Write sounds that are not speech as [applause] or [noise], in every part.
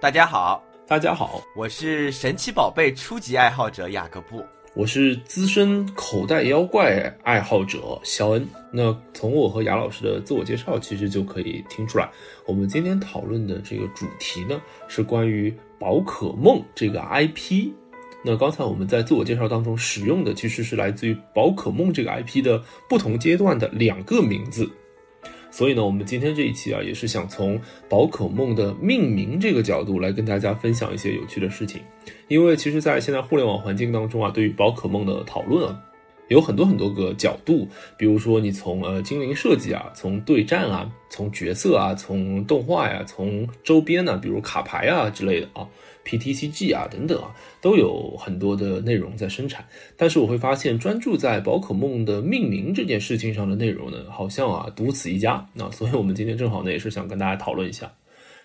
大家好，大家好，我是神奇宝贝初级爱好者雅各布，我是资深口袋妖怪爱好者肖恩。那从我和雅老师的自我介绍，其实就可以听出来，我们今天讨论的这个主题呢，是关于宝可梦这个 IP。那刚才我们在自我介绍当中使用的，其实是来自于宝可梦这个 IP 的不同阶段的两个名字。所以呢，我们今天这一期啊，也是想从宝可梦的命名这个角度来跟大家分享一些有趣的事情。因为其实，在现在互联网环境当中啊，对于宝可梦的讨论啊，有很多很多个角度。比如说，你从呃精灵设计啊，从对战啊，从角色啊，从动画呀，从周边呢，比如卡牌啊之类的啊。PTCG 啊，等等啊，都有很多的内容在生产。但是我会发现，专注在宝可梦的命名这件事情上的内容呢，好像啊独此一家。那所以我们今天正好呢，也是想跟大家讨论一下。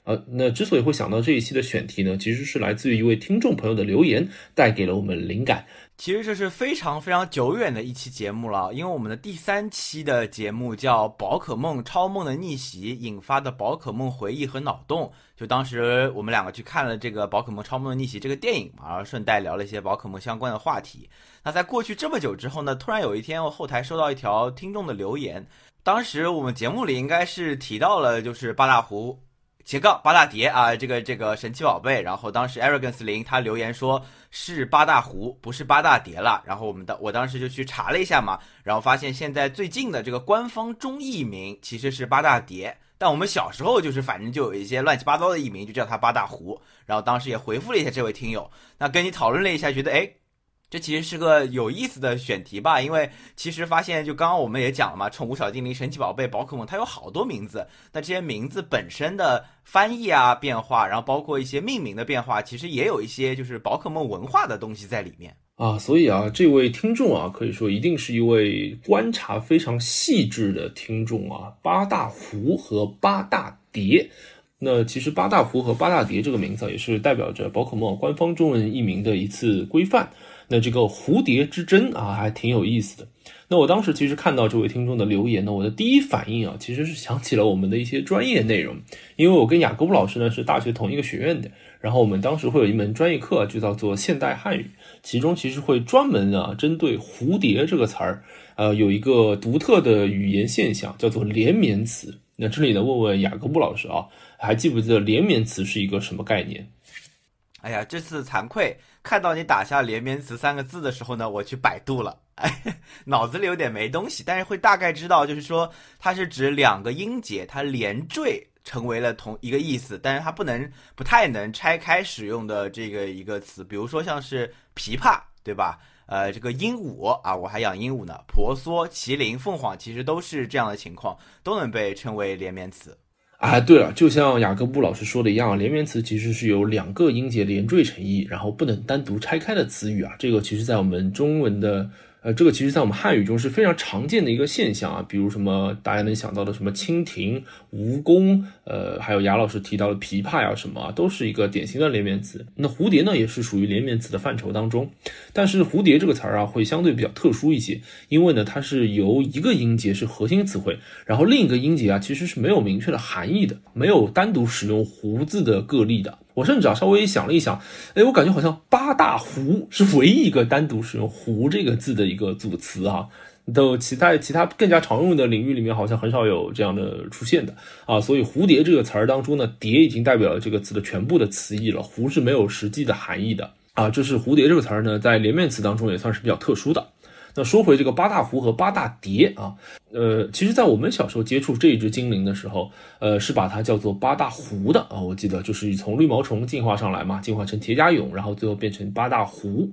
呃，那之所以会想到这一期的选题呢，其实是来自于一位听众朋友的留言，带给了我们灵感。其实这是非常非常久远的一期节目了，因为我们的第三期的节目叫《宝可梦超梦的逆袭》引发的宝可梦回忆和脑洞，就当时我们两个去看了这个《宝可梦超梦的逆袭》这个电影嘛，然后顺带聊了一些宝可梦相关的话题。那在过去这么久之后呢，突然有一天我后台收到一条听众的留言，当时我们节目里应该是提到了就是八大湖。斜杠八大蝶啊，这个这个神奇宝贝，然后当时 Arrogance 零他留言说是八大湖，不是八大蝶了。然后我们的我当时就去查了一下嘛，然后发现现在最近的这个官方中译名其实是八大蝶，但我们小时候就是反正就有一些乱七八糟的译名，就叫它八大湖。然后当时也回复了一下这位听友，那跟你讨论了一下，觉得哎。这其实是个有意思的选题吧，因为其实发现，就刚刚我们也讲了嘛，宠物小精灵、神奇宝贝、宝可梦，它有好多名字。那这些名字本身的翻译啊、变化，然后包括一些命名的变化，其实也有一些就是宝可梦文化的东西在里面啊。所以啊，这位听众啊，可以说一定是一位观察非常细致的听众啊。八大湖和八大蝶，那其实八大湖和八大蝶这个名字也是代表着宝可梦官方中文译名的一次规范。那这个蝴蝶之争啊，还挺有意思的。那我当时其实看到这位听众的留言呢，我的第一反应啊，其实是想起了我们的一些专业内容，因为我跟雅各布老师呢是大学同一个学院的，然后我们当时会有一门专业课，就叫做现代汉语，其中其实会专门啊针对蝴蝶这个词儿，呃，有一个独特的语言现象，叫做连绵词。那这里呢，问问雅各布老师啊，还记不记得连绵词是一个什么概念？哎呀，这次惭愧。看到你打下连绵词三个字的时候呢，我去百度了，哎，[laughs] 脑子里有点没东西，但是会大概知道，就是说它是指两个音节它连缀成为了同一个意思，但是它不能不太能拆开使用的这个一个词，比如说像是琵琶，对吧？呃，这个鹦鹉啊，我还养鹦鹉呢，婆娑、麒麟、凤凰，其实都是这样的情况，都能被称为连绵词。啊，对了，就像雅各布老师说的一样，连绵词其实是由两个音节连缀成一，然后不能单独拆开的词语啊。这个其实在我们中文的。呃，这个其实，在我们汉语中是非常常见的一个现象啊，比如什么大家能想到的什么蜻蜓、蜈蚣，呃，还有雅老师提到的琵琶呀，什么啊都是一个典型的连绵词。那蝴蝶呢，也是属于连绵词的范畴当中，但是蝴蝶这个词儿啊，会相对比较特殊一些，因为呢，它是由一个音节是核心词汇，然后另一个音节啊，其实是没有明确的含义的，没有单独使用“胡”字的个例的。我甚至啊稍微想了一想，哎，我感觉好像八大湖是唯一一个单独使用“湖”这个字的一个组词啊，都其他其他更加常用的领域里面好像很少有这样的出现的啊，所以蝴蝶这个词儿当中呢，蝶已经代表了这个词的全部的词义了，湖是没有实际的含义的啊，这是蝴蝶这个词儿呢，在连绵词当中也算是比较特殊的。那说回这个八大湖和八大蝶啊，呃，其实，在我们小时候接触这一只精灵的时候，呃，是把它叫做八大湖的啊。我记得就是从绿毛虫进化上来嘛，进化成铁甲蛹，然后最后变成八大湖。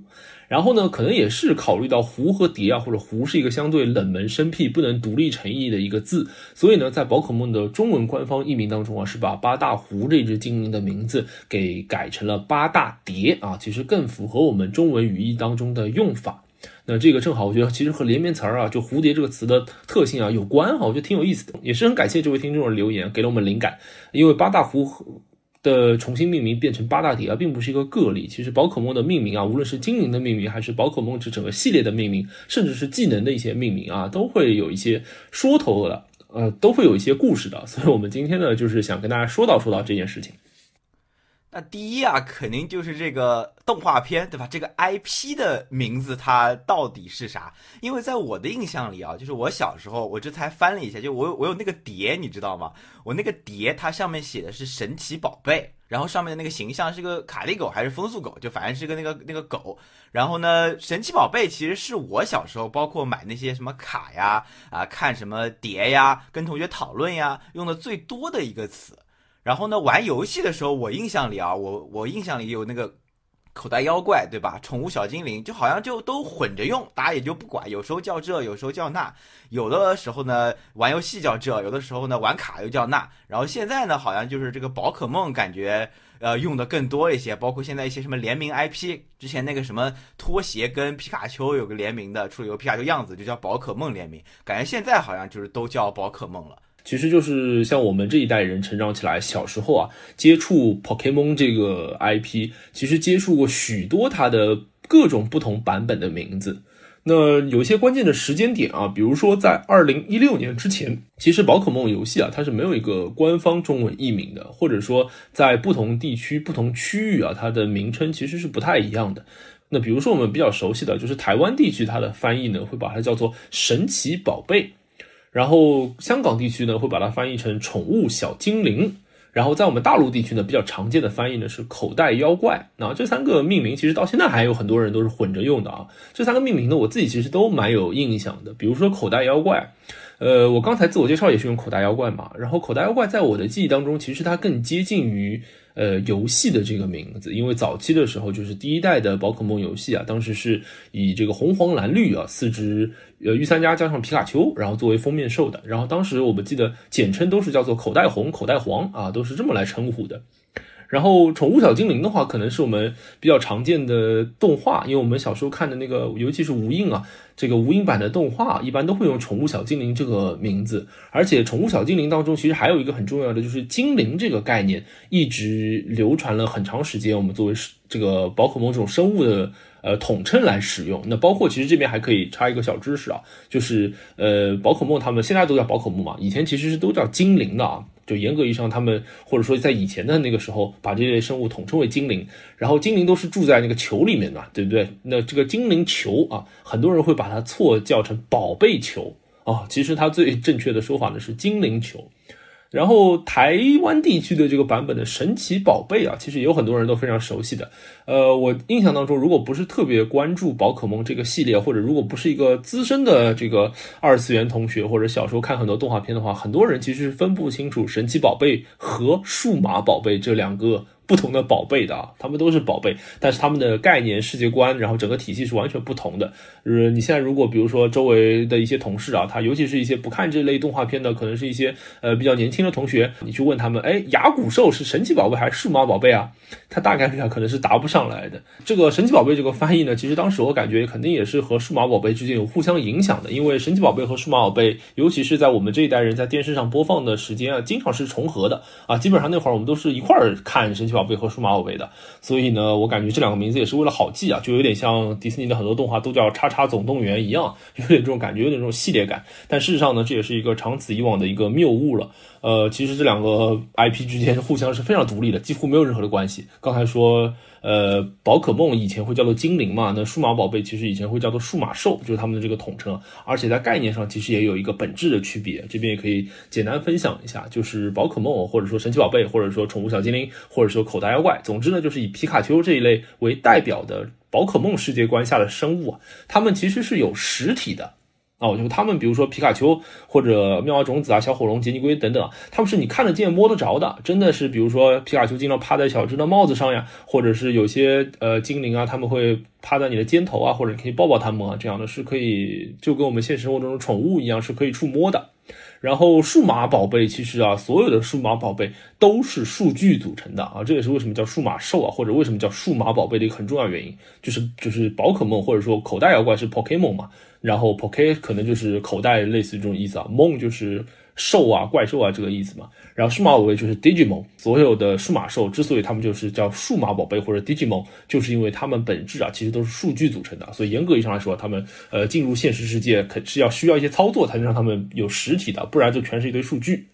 然后呢，可能也是考虑到湖和蝶啊，或者湖是一个相对冷门生僻、不能独立成义的一个字，所以呢，在宝可梦的中文官方译名当中啊，是把八大湖这只精灵的名字给改成了八大蝶啊，其实更符合我们中文语义当中的用法。那这个正好，我觉得其实和连绵词儿啊，就蝴蝶这个词的特性啊有关哈，我觉得挺有意思的，也是很感谢这位听众的留言，给了我们灵感。因为八大湖的重新命名变成八大蝶啊，并不是一个个例。其实宝可梦的命名啊，无论是精灵的命名，还是宝可梦这整个系列的命名，甚至是技能的一些命名啊，都会有一些说头的，呃，都会有一些故事的。所以我们今天呢，就是想跟大家说道说道这件事情。那第一啊，肯定就是这个动画片，对吧？这个 IP 的名字它到底是啥？因为在我的印象里啊，就是我小时候，我这才翻了一下，就我我有那个碟，你知道吗？我那个碟它上面写的是神奇宝贝，然后上面的那个形象是个卡利狗还是风速狗，就反正是个那个那个狗。然后呢，神奇宝贝其实是我小时候包括买那些什么卡呀啊，看什么碟呀，跟同学讨论呀，用的最多的一个词。然后呢，玩游戏的时候，我印象里啊，我我印象里有那个口袋妖怪，对吧？宠物小精灵，就好像就都混着用，大家也就不管，有时候叫这，有时候叫那，有的时候呢玩游戏叫这，有的时候呢玩卡又叫那。然后现在呢，好像就是这个宝可梦，感觉呃用的更多一些，包括现在一些什么联名 IP，之前那个什么拖鞋跟皮卡丘有个联名的，出了一个皮卡丘样子，就叫宝可梦联名，感觉现在好像就是都叫宝可梦了。其实就是像我们这一代人成长起来，小时候啊，接触 Pokemon 这个 IP，其实接触过许多它的各种不同版本的名字。那有一些关键的时间点啊，比如说在二零一六年之前，其实宝可梦游戏啊，它是没有一个官方中文译名的，或者说在不同地区、不同区域啊，它的名称其实是不太一样的。那比如说我们比较熟悉的就是台湾地区，它的翻译呢，会把它叫做神奇宝贝。然后香港地区呢会把它翻译成宠物小精灵，然后在我们大陆地区呢比较常见的翻译呢是口袋妖怪。那这三个命名其实到现在还有很多人都是混着用的啊。这三个命名呢我自己其实都蛮有印象的，比如说口袋妖怪，呃，我刚才自我介绍也是用口袋妖怪嘛。然后口袋妖怪在我的记忆当中，其实它更接近于。呃，游戏的这个名字，因为早期的时候就是第一代的宝可梦游戏啊，当时是以这个红黄蓝绿啊四只呃御三家加上皮卡丘，然后作为封面兽的，然后当时我们记得简称都是叫做口袋红、口袋黄啊，都是这么来称呼的。然后宠物小精灵的话，可能是我们比较常见的动画，因为我们小时候看的那个，尤其是无印啊，这个无印版的动画，一般都会用宠物小精灵这个名字。而且宠物小精灵当中，其实还有一个很重要的，就是精灵这个概念，一直流传了很长时间。我们作为这个宝可梦这种生物的呃统称来使用。那包括其实这边还可以插一个小知识啊，就是呃宝可梦他们现在都叫宝可梦嘛，以前其实是都叫精灵的啊。就严格意义上，他们或者说在以前的那个时候，把这类生物统称为精灵，然后精灵都是住在那个球里面的，对不对？那这个精灵球啊，很多人会把它错叫成宝贝球啊，其实它最正确的说法呢是精灵球。然后台湾地区的这个版本的神奇宝贝啊，其实有很多人都非常熟悉的。呃，我印象当中，如果不是特别关注宝可梦这个系列，或者如果不是一个资深的这个二次元同学，或者小时候看很多动画片的话，很多人其实是分不清楚神奇宝贝和数码宝贝这两个。不同的宝贝的啊，他们都是宝贝，但是他们的概念、世界观，然后整个体系是完全不同的。呃，你现在如果比如说周围的一些同事啊，他尤其是一些不看这类动画片的，可能是一些呃比较年轻的同学，你去问他们，哎，牙骨兽是神奇宝贝还是数码宝贝啊？他大概率啊可能是答不上来的。这个神奇宝贝这个翻译呢，其实当时我感觉肯定也是和数码宝贝之间有互相影响的，因为神奇宝贝和数码宝贝，尤其是在我们这一代人在电视上播放的时间啊，经常是重合的啊，基本上那会儿我们都是一块儿看神奇。宝贝和数码宝贝的，所以呢，我感觉这两个名字也是为了好记啊，就有点像迪士尼的很多动画都叫“叉叉总动员”一样，[laughs] 有点这种感觉，有点这种系列感。但事实上呢，这也是一个长此以往的一个谬误了。呃，其实这两个 IP 之间互相是非常独立的，几乎没有任何的关系。刚才说。呃，宝可梦以前会叫做精灵嘛？那数码宝贝其实以前会叫做数码兽，就是他们的这个统称。而且在概念上其实也有一个本质的区别。这边也可以简单分享一下，就是宝可梦或者说神奇宝贝，或者说宠物小精灵，或者说口袋妖怪，总之呢，就是以皮卡丘这一类为代表的宝可梦世界观下的生物啊，它们其实是有实体的。哦，就他们，比如说皮卡丘或者妙蛙种子啊、小火龙、杰尼龟等等，他们是你看得见、摸得着的，真的是，比如说皮卡丘经常趴在小智的帽子上呀，或者是有些呃精灵啊，他们会趴在你的肩头啊，或者你可以抱抱他们啊，这样的是可以，就跟我们现实生活中的宠物一样，是可以触摸的。然后数码宝贝其实啊，所有的数码宝贝都是数据组成的啊，这也是为什么叫数码兽啊，或者为什么叫数码宝贝的一个很重要原因，就是就是宝可梦或者说口袋妖怪是 Pokemon 嘛，然后 Poke 可能就是口袋类似于这种意思啊，Mon 就是。兽啊，怪兽啊，这个意思嘛。然后数码宝贝就是 Digimon，所有的数码兽之所以它们就是叫数码宝贝或者 Digimon，就是因为它们本质啊其实都是数据组成的。所以严格意义上来说，它们呃进入现实世界肯是要需要一些操作才能让它们有实体的，不然就全是一堆数据。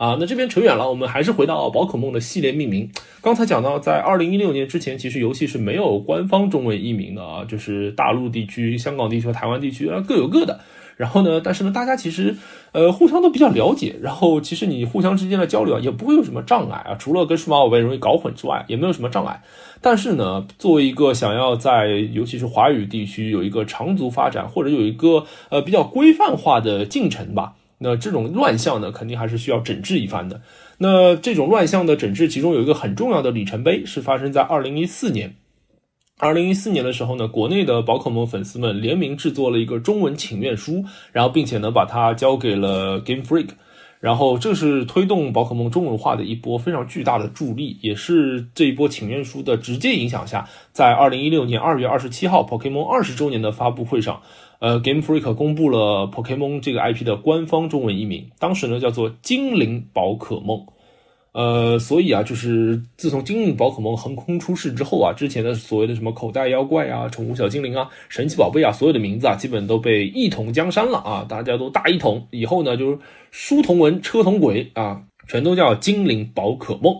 啊，那这边扯远了，我们还是回到宝可梦的系列命名。刚才讲到，在二零一六年之前，其实游戏是没有官方中文译名的啊，就是大陆地区、香港地区和台湾地区啊各有各的。然后呢，但是呢，大家其实呃互相都比较了解，然后其实你互相之间的交流啊也不会有什么障碍啊，除了跟数码宝贝容易搞混之外，也没有什么障碍。但是呢，作为一个想要在尤其是华语地区有一个长足发展，或者有一个呃比较规范化的进程吧，那这种乱象呢，肯定还是需要整治一番的。那这种乱象的整治，其中有一个很重要的里程碑，是发生在二零一四年。二零一四年的时候呢，国内的宝可梦粉丝们联名制作了一个中文请愿书，然后并且呢把它交给了 Game Freak。然后，这是推动宝可梦中文化的一波非常巨大的助力，也是这一波请愿书的直接影响下，在二零一六年二月二十七号 Pokemon 二十周年的发布会上，呃，Game Freak 公布了 Pokemon 这个 IP 的官方中文译名，当时呢叫做精灵宝可梦。呃，所以啊，就是自从精灵宝可梦横空出世之后啊，之前的所谓的什么口袋妖怪啊、宠物小精灵啊、神奇宝贝啊，所有的名字啊，基本都被一统江山了啊，大家都大一统。以后呢，就是书同文，车同轨啊，全都叫精灵宝可梦。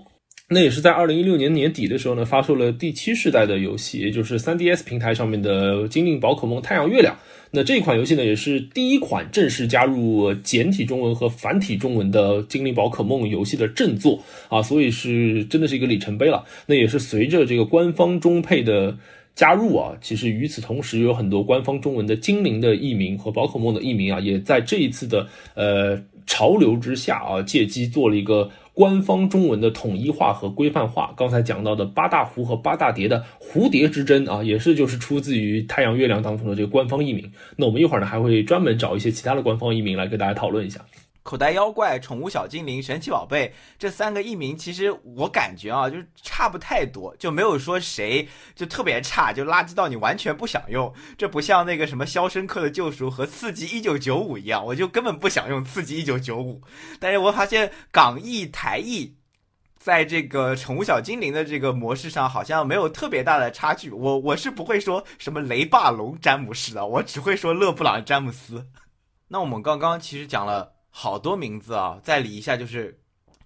那也是在二零一六年年底的时候呢，发售了第七世代的游戏，也就是 3DS 平台上面的精灵宝可梦太阳月亮。那这款游戏呢，也是第一款正式加入简体中文和繁体中文的精灵宝可梦游戏的正作啊，所以是真的是一个里程碑了。那也是随着这个官方中配的加入啊，其实与此同时，有很多官方中文的精灵的译名和宝可梦的译名啊，也在这一次的呃潮流之下啊，借机做了一个。官方中文的统一化和规范化，刚才讲到的八大湖和八大蝶的蝴蝶之争啊，也是就是出自于太阳月亮当中的这个官方译名。那我们一会儿呢还会专门找一些其他的官方译名来跟大家讨论一下。口袋妖怪、宠物小精灵、神奇宝贝这三个译名，其实我感觉啊，就是差不太多，就没有说谁就特别差，就垃圾到你完全不想用。这不像那个什么《肖申克的救赎》和《刺激一九九五》一样，我就根本不想用《刺激一九九五》。但是我发现港译、台译在这个宠物小精灵的这个模式上，好像没有特别大的差距。我我是不会说什么雷霸龙詹姆斯的，我只会说勒布朗詹姆斯。那我们刚刚其实讲了。好多名字啊！再理一下，就是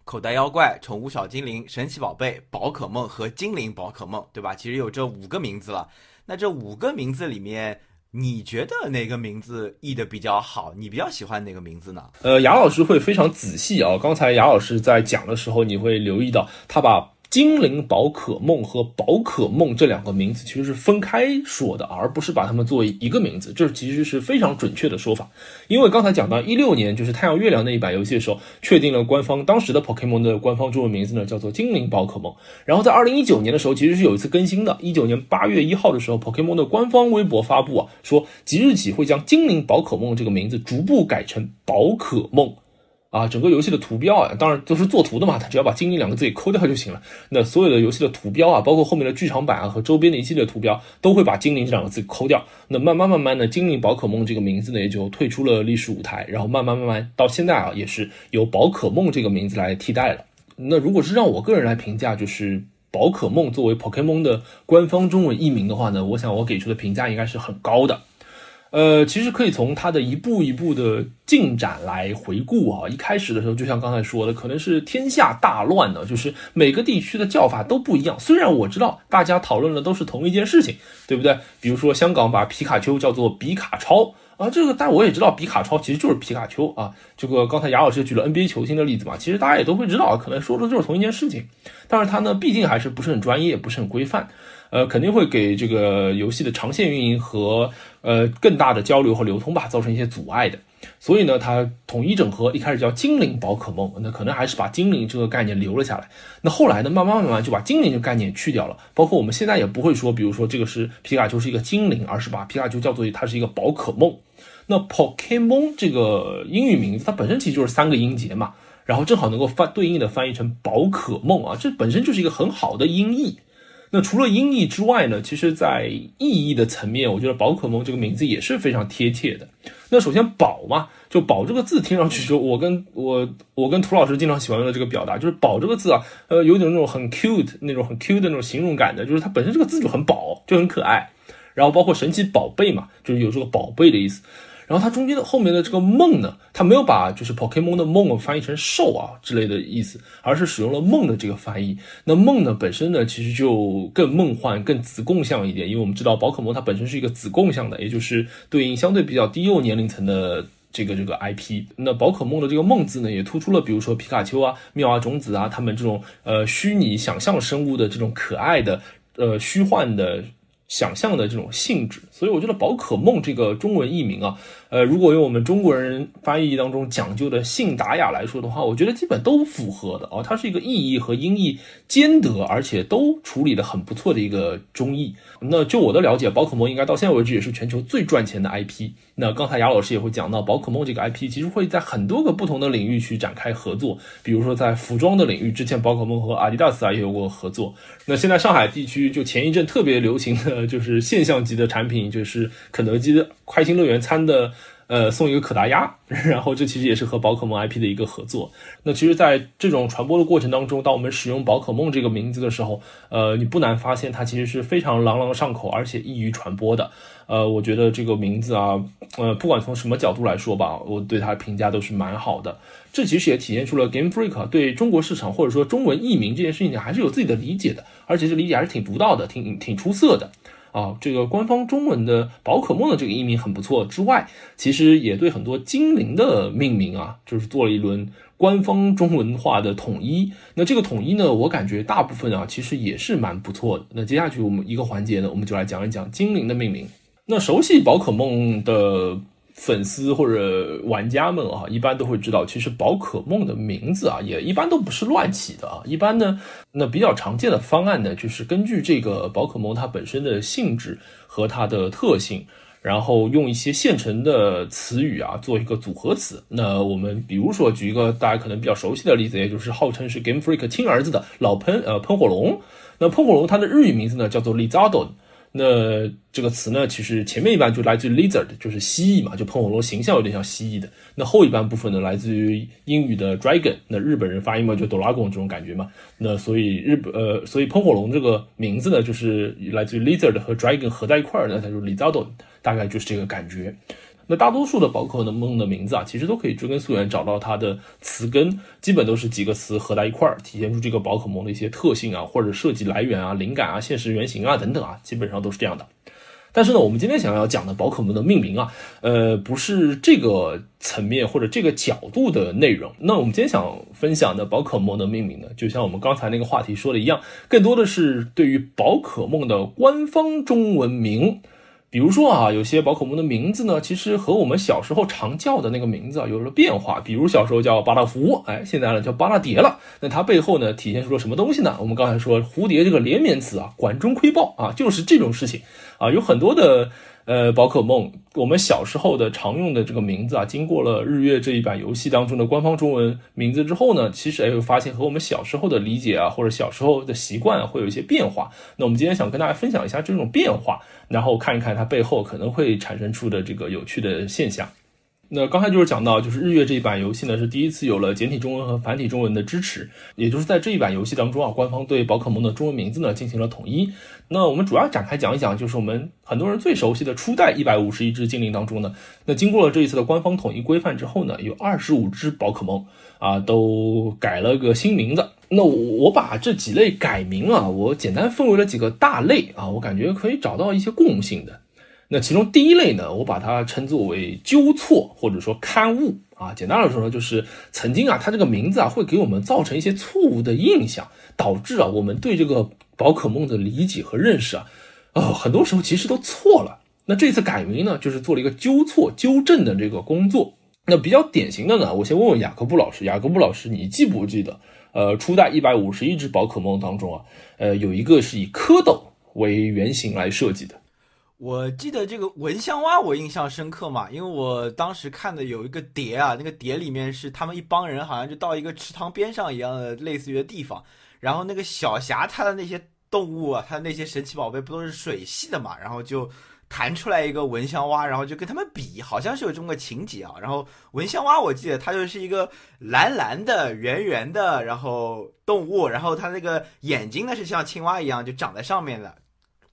口袋妖怪、宠物小精灵、神奇宝贝、宝可梦和精灵宝可梦，对吧？其实有这五个名字了。那这五个名字里面，你觉得哪个名字译的比较好？你比较喜欢哪个名字呢？呃，雅老师会非常仔细啊。刚才雅老师在讲的时候，你会留意到他把。精灵宝可梦和宝可梦这两个名字其实是分开说的，而不是把它们作为一个名字，这其实是非常准确的说法。因为刚才讲到一六年就是太阳月亮那一版游戏的时候，确定了官方当时的 Pokemon 的官方中文名字呢叫做精灵宝可梦。然后在二零一九年的时候，其实是有一次更新的，一九年八月一号的时候，Pokemon 的官方微博发布啊，说即日起会将精灵宝可梦这个名字逐步改成宝可梦。啊，整个游戏的图标啊，当然都是做图的嘛，他只要把“精灵”两个字给抠掉就行了。那所有的游戏的图标啊，包括后面的剧场版啊和周边的一系列图标，都会把“精灵”这两个字抠掉。那慢慢慢慢的，精灵宝可梦这个名字呢，也就退出了历史舞台。然后慢慢慢慢到现在啊，也是由宝可梦这个名字来替代了。那如果是让我个人来评价，就是宝可梦作为 Pokemon 的官方中文译名的话呢，我想我给出的评价应该是很高的。呃，其实可以从它的一步一步的进展来回顾啊。一开始的时候，就像刚才说的，可能是天下大乱呢，就是每个地区的叫法都不一样。虽然我知道大家讨论的都是同一件事情，对不对？比如说香港把皮卡丘叫做比卡超啊，这个但我也知道比卡超其实就是皮卡丘啊。这个刚才雅老师举了 NBA 球星的例子嘛，其实大家也都会知道，可能说的就是同一件事情。但是它呢，毕竟还是不是很专业，不是很规范。呃，肯定会给这个游戏的长线运营和呃更大的交流和流通吧，造成一些阻碍的。所以呢，它统一整合，一开始叫精灵宝可梦，那可能还是把精灵这个概念留了下来。那后来呢，慢慢慢慢就把精灵这个概念去掉了。包括我们现在也不会说，比如说这个是皮卡丘是一个精灵，而是把皮卡丘叫做它是一个宝可梦。那 Pokemon 这个英语名字，它本身其实就是三个音节嘛，然后正好能够翻对应的翻译成宝可梦啊，这本身就是一个很好的音译。那除了音译之外呢？其实，在意义的层面，我觉得宝可梦这个名字也是非常贴切的。那首先“宝”嘛，就“宝”这个字听上去，就我跟我我跟涂老师经常喜欢用的这个表达，就是“宝”这个字啊，呃，有点那种很 cute 那种很 cute 的那种形容感的，就是它本身这个字就很宝，就很可爱。然后包括神奇宝贝嘛，就是有这个宝贝的意思。然后它中间的后面的这个梦呢，它没有把就是 Pokemon 的梦翻译成兽啊之类的意思，而是使用了梦的这个翻译。那梦呢本身呢，其实就更梦幻、更子贡像一点，因为我们知道宝可梦它本身是一个子贡像的，也就是对应相对比较低幼年龄层的。这个这个 IP，那宝可梦的这个梦字呢，也突出了，比如说皮卡丘啊、妙蛙种子啊，他们这种呃虚拟想象生物的这种可爱的呃虚幻的想象的这种性质。所以我觉得宝可梦这个中文译名啊，呃，如果用我们中国人翻译当中讲究的信达雅来说的话，我觉得基本都符合的啊。它是一个意译和音译兼得，而且都处理的很不错的一个中译。那就我的了解，宝可梦应该到现在为止也是全球最赚钱的 IP。那刚才雅老师也会讲到，宝可梦这个 IP 其实会在很多个不同的领域去展开合作，比如说在服装的领域，之前宝可梦和阿迪达斯啊也有过合作。那现在上海地区就前一阵特别流行的就是现象级的产品，就是肯德基的快心乐园餐的。呃，送一个可达鸭，[laughs] 然后这其实也是和宝可梦 IP 的一个合作。那其实，在这种传播的过程当中，当我们使用宝可梦这个名字的时候，呃，你不难发现它其实是非常朗朗上口，而且易于传播的。呃，我觉得这个名字啊，呃，不管从什么角度来说吧，我对它评价都是蛮好的。这其实也体现出了 Game Freak 对中国市场或者说中文译名这件事情还是有自己的理解的，而且这理解还是挺独到的，挺挺出色的。啊，这个官方中文的宝可梦的这个译名很不错，之外，其实也对很多精灵的命名啊，就是做了一轮官方中文化的统一。那这个统一呢，我感觉大部分啊，其实也是蛮不错的。那接下去我们一个环节呢，我们就来讲一讲精灵的命名。那熟悉宝可梦的。粉丝或者玩家们啊，一般都会知道，其实宝可梦的名字啊，也一般都不是乱起的啊。一般呢，那比较常见的方案呢，就是根据这个宝可梦它本身的性质和它的特性，然后用一些现成的词语啊，做一个组合词。那我们比如说举一个大家可能比较熟悉的例子，也就是号称是 Game Freak 亲儿子的老喷呃喷火龙。那喷火龙它的日语名字呢，叫做 Lizardon。那这个词呢，其实前面一半就来自于 lizard，就是蜥蜴嘛，就喷火龙形象有点像蜥蜴的。那后一半部分呢，来自于英语的 dragon，那日本人发音嘛，就哆啦 A 梦这种感觉嘛。那所以日本呃，所以喷火龙这个名字呢，就是来自于 lizard 和 dragon 合在一块儿那，它就 lizard，大概就是这个感觉。那大多数的宝可梦的名字啊，其实都可以追根溯源找到它的词根，基本都是几个词合在一块儿，体现出这个宝可梦的一些特性啊，或者设计来源啊、灵感啊、现实原型啊等等啊，基本上都是这样的。但是呢，我们今天想要讲的宝可梦的命名啊，呃，不是这个层面或者这个角度的内容。那我们今天想分享的宝可梦的命名呢，就像我们刚才那个话题说的一样，更多的是对于宝可梦的官方中文名。比如说啊，有些宝可梦的名字呢，其实和我们小时候常叫的那个名字啊有了变化。比如小时候叫巴拉福，哎，现在呢叫巴拉蝶了。那它背后呢体现出了什么东西呢？我们刚才说蝴蝶这个连绵词啊，管中窥豹啊，就是这种事情啊，有很多的。呃，宝可梦，我们小时候的常用的这个名字啊，经过了日月这一版游戏当中的官方中文名字之后呢，其实也会发现和我们小时候的理解啊，或者小时候的习惯会有一些变化。那我们今天想跟大家分享一下这种变化，然后看一看它背后可能会产生出的这个有趣的现象。那刚才就是讲到，就是日月这一版游戏呢，是第一次有了简体中文和繁体中文的支持，也就是在这一版游戏当中啊，官方对宝可梦的中文名字呢进行了统一。那我们主要展开讲一讲，就是我们很多人最熟悉的初代一百五十一只精灵当中呢，那经过了这一次的官方统一规范之后呢，有二十五只宝可梦啊都改了个新名字。那我我把这几类改名啊，我简单分为了几个大类啊，我感觉可以找到一些共性的。那其中第一类呢，我把它称作为纠错或者说刊物啊。简单来说呢，就是曾经啊，它这个名字啊会给我们造成一些错误的印象，导致啊我们对这个宝可梦的理解和认识啊，呃很多时候其实都错了。那这次改名呢，就是做了一个纠错纠正的这个工作。那比较典型的呢，我先问问雅各布老师，雅各布老师，你记不记得？呃，初代一百五十一只宝可梦当中啊，呃有一个是以蝌蚪为原型来设计的。我记得这个蚊香蛙，我印象深刻嘛，因为我当时看的有一个碟啊，那个碟里面是他们一帮人，好像就到一个池塘边上一样的类似于的地方，然后那个小霞她的那些动物啊，她的那些神奇宝贝不都是水系的嘛，然后就弹出来一个蚊香蛙，然后就跟他们比，好像是有这么个情节啊。然后蚊香蛙我记得它就是一个蓝蓝的、圆圆的，然后动物，然后它那个眼睛呢是像青蛙一样就长在上面的。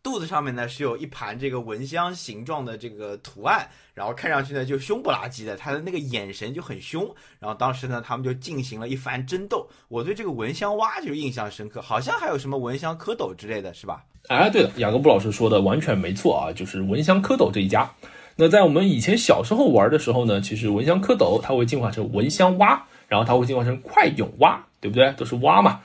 肚子上面呢是有一盘这个蚊香形状的这个图案，然后看上去呢就凶不拉几的，它的那个眼神就很凶。然后当时呢，他们就进行了一番争斗。我对这个蚊香蛙就印象深刻，好像还有什么蚊香蝌蚪之类的是吧？哎，对了，雅各布老师说的完全没错啊，就是蚊香蝌蚪这一家。那在我们以前小时候玩的时候呢，其实蚊香蝌蚪它会进化成蚊香蛙，然后它会进化成快泳蛙，对不对？都是蛙嘛。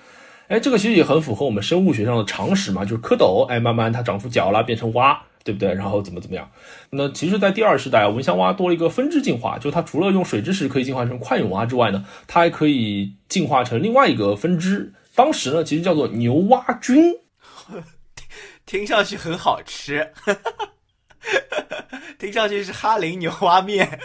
哎，这个其实也很符合我们生物学上的常识嘛，就是蝌蚪，哎，慢慢它长出脚了，变成蛙，对不对？然后怎么怎么样？那其实，在第二世代，蚊香蛙多了一个分支进化，就它除了用水之石可以进化成快泳蛙之外呢，它还可以进化成另外一个分支，当时呢，其实叫做牛蛙菌，[laughs] 听上去很好吃。[laughs] 听上去是哈林牛蛙面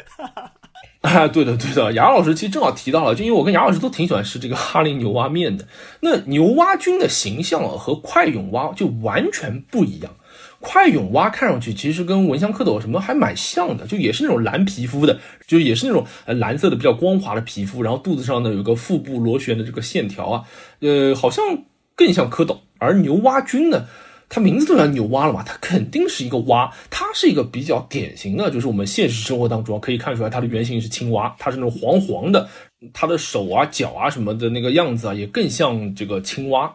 啊，[laughs] 对的对的，杨老师其实正好提到了，就因为我跟杨老师都挺喜欢吃这个哈林牛蛙面的。那牛蛙菌的形象啊和快泳蛙就完全不一样。快泳蛙看上去其实跟蚊香蝌蚪什么还蛮像的，就也是那种蓝皮肤的，就也是那种呃蓝色的比较光滑的皮肤，然后肚子上呢有个腹部螺旋的这个线条啊，呃，好像更像蝌蚪。而牛蛙菌呢？它名字都叫牛蛙了嘛，它肯定是一个蛙。它是一个比较典型的，就是我们现实生活当中可以看出来，它的原型是青蛙，它是那种黄黄的，它的手啊、脚啊什么的那个样子啊，也更像这个青蛙。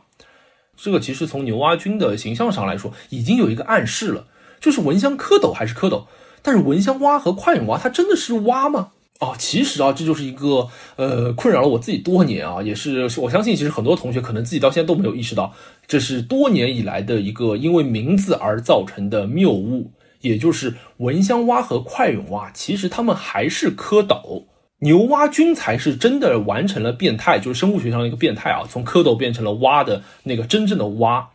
这个其实从牛蛙君的形象上来说，已经有一个暗示了，就是蚊香蝌蚪还是蝌蚪，但是蚊香蛙和快蛹蛙，它真的是蛙吗？哦，其实啊，这就是一个呃困扰了我自己多年啊，也是我相信，其实很多同学可能自己到现在都没有意识到，这是多年以来的一个因为名字而造成的谬误，也就是蚊香蛙和快蛹蛙，其实它们还是蝌蚪，牛蛙君才是真的完成了变态，就是生物学上的一个变态啊，从蝌蚪变成了蛙的那个真正的蛙。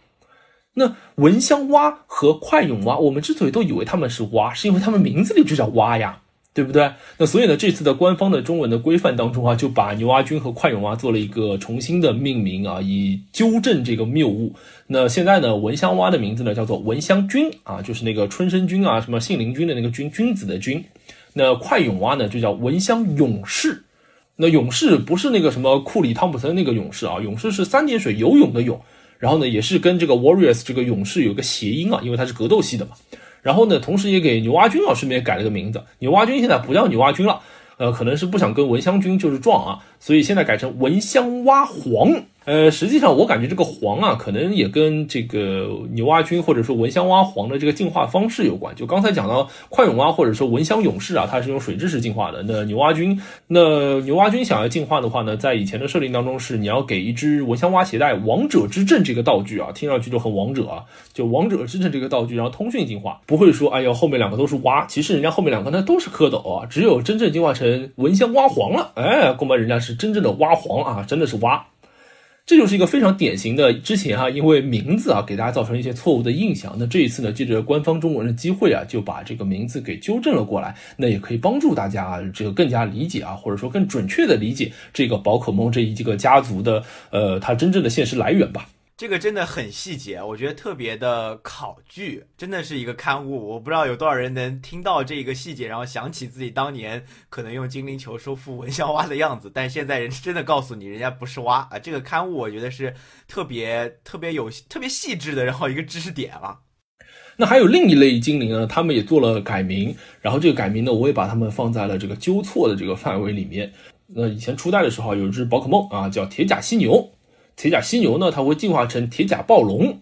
那蚊香蛙和快蛹蛙，我们之所以都以为它们是蛙，是因为它们名字里就叫蛙呀。对不对？那所以呢，这次的官方的中文的规范当中啊，就把牛蛙菌和快泳蛙做了一个重新的命名啊，以纠正这个谬误。那现在呢，蚊香蛙的名字呢叫做蚊香菌啊，就是那个春生菌啊，什么杏林菌的那个菌，君子的君。那快泳蛙呢就叫蚊香勇士。那勇士不是那个什么库里汤普森那个勇士啊，勇士是三点水游泳的泳，然后呢也是跟这个 warriors 这个勇士有个谐音啊，因为它是格斗系的嘛。然后呢，同时也给牛蛙君啊顺便改了个名字，牛蛙君现在不叫牛蛙君了，呃，可能是不想跟蚊香君就是撞啊，所以现在改成蚊香蛙皇。呃，实际上我感觉这个黄啊，可能也跟这个牛蛙菌或者说蚊香蛙黄的这个进化方式有关。就刚才讲到快蛹蛙或者说蚊香勇士啊，它是用水质石进化的。那牛蛙菌，那牛蛙菌想要进化的话呢，在以前的设定当中是你要给一只蚊香蛙携带王者之阵这个道具啊，听上去就很王者啊，就王者之阵这个道具，然后通讯进化，不会说哎呦后面两个都是蛙，其实人家后面两个呢都是蝌蚪啊，只有真正进化成蚊香蛙黄了，哎，恐怕人家是真正的蛙黄啊，真的是蛙。这就是一个非常典型的，之前哈因为名字啊给大家造成一些错误的印象，那这一次呢借着官方中文的机会啊，就把这个名字给纠正了过来，那也可以帮助大家啊这个更加理解啊，或者说更准确的理解这个宝可梦这一个家族的呃它真正的现实来源吧。这个真的很细节，我觉得特别的考据，真的是一个刊物。我不知道有多少人能听到这个细节，然后想起自己当年可能用精灵球收复蚊香蛙的样子。但现在人真的告诉你，人家不是蛙啊！这个刊物我觉得是特别特别有特别细致的，然后一个知识点了。那还有另一类精灵呢，他们也做了改名，然后这个改名呢，我也把他们放在了这个纠错的这个范围里面。那以前初代的时候有一只宝可梦啊，叫铁甲犀牛。铁甲犀牛呢，它会进化成铁甲暴龙，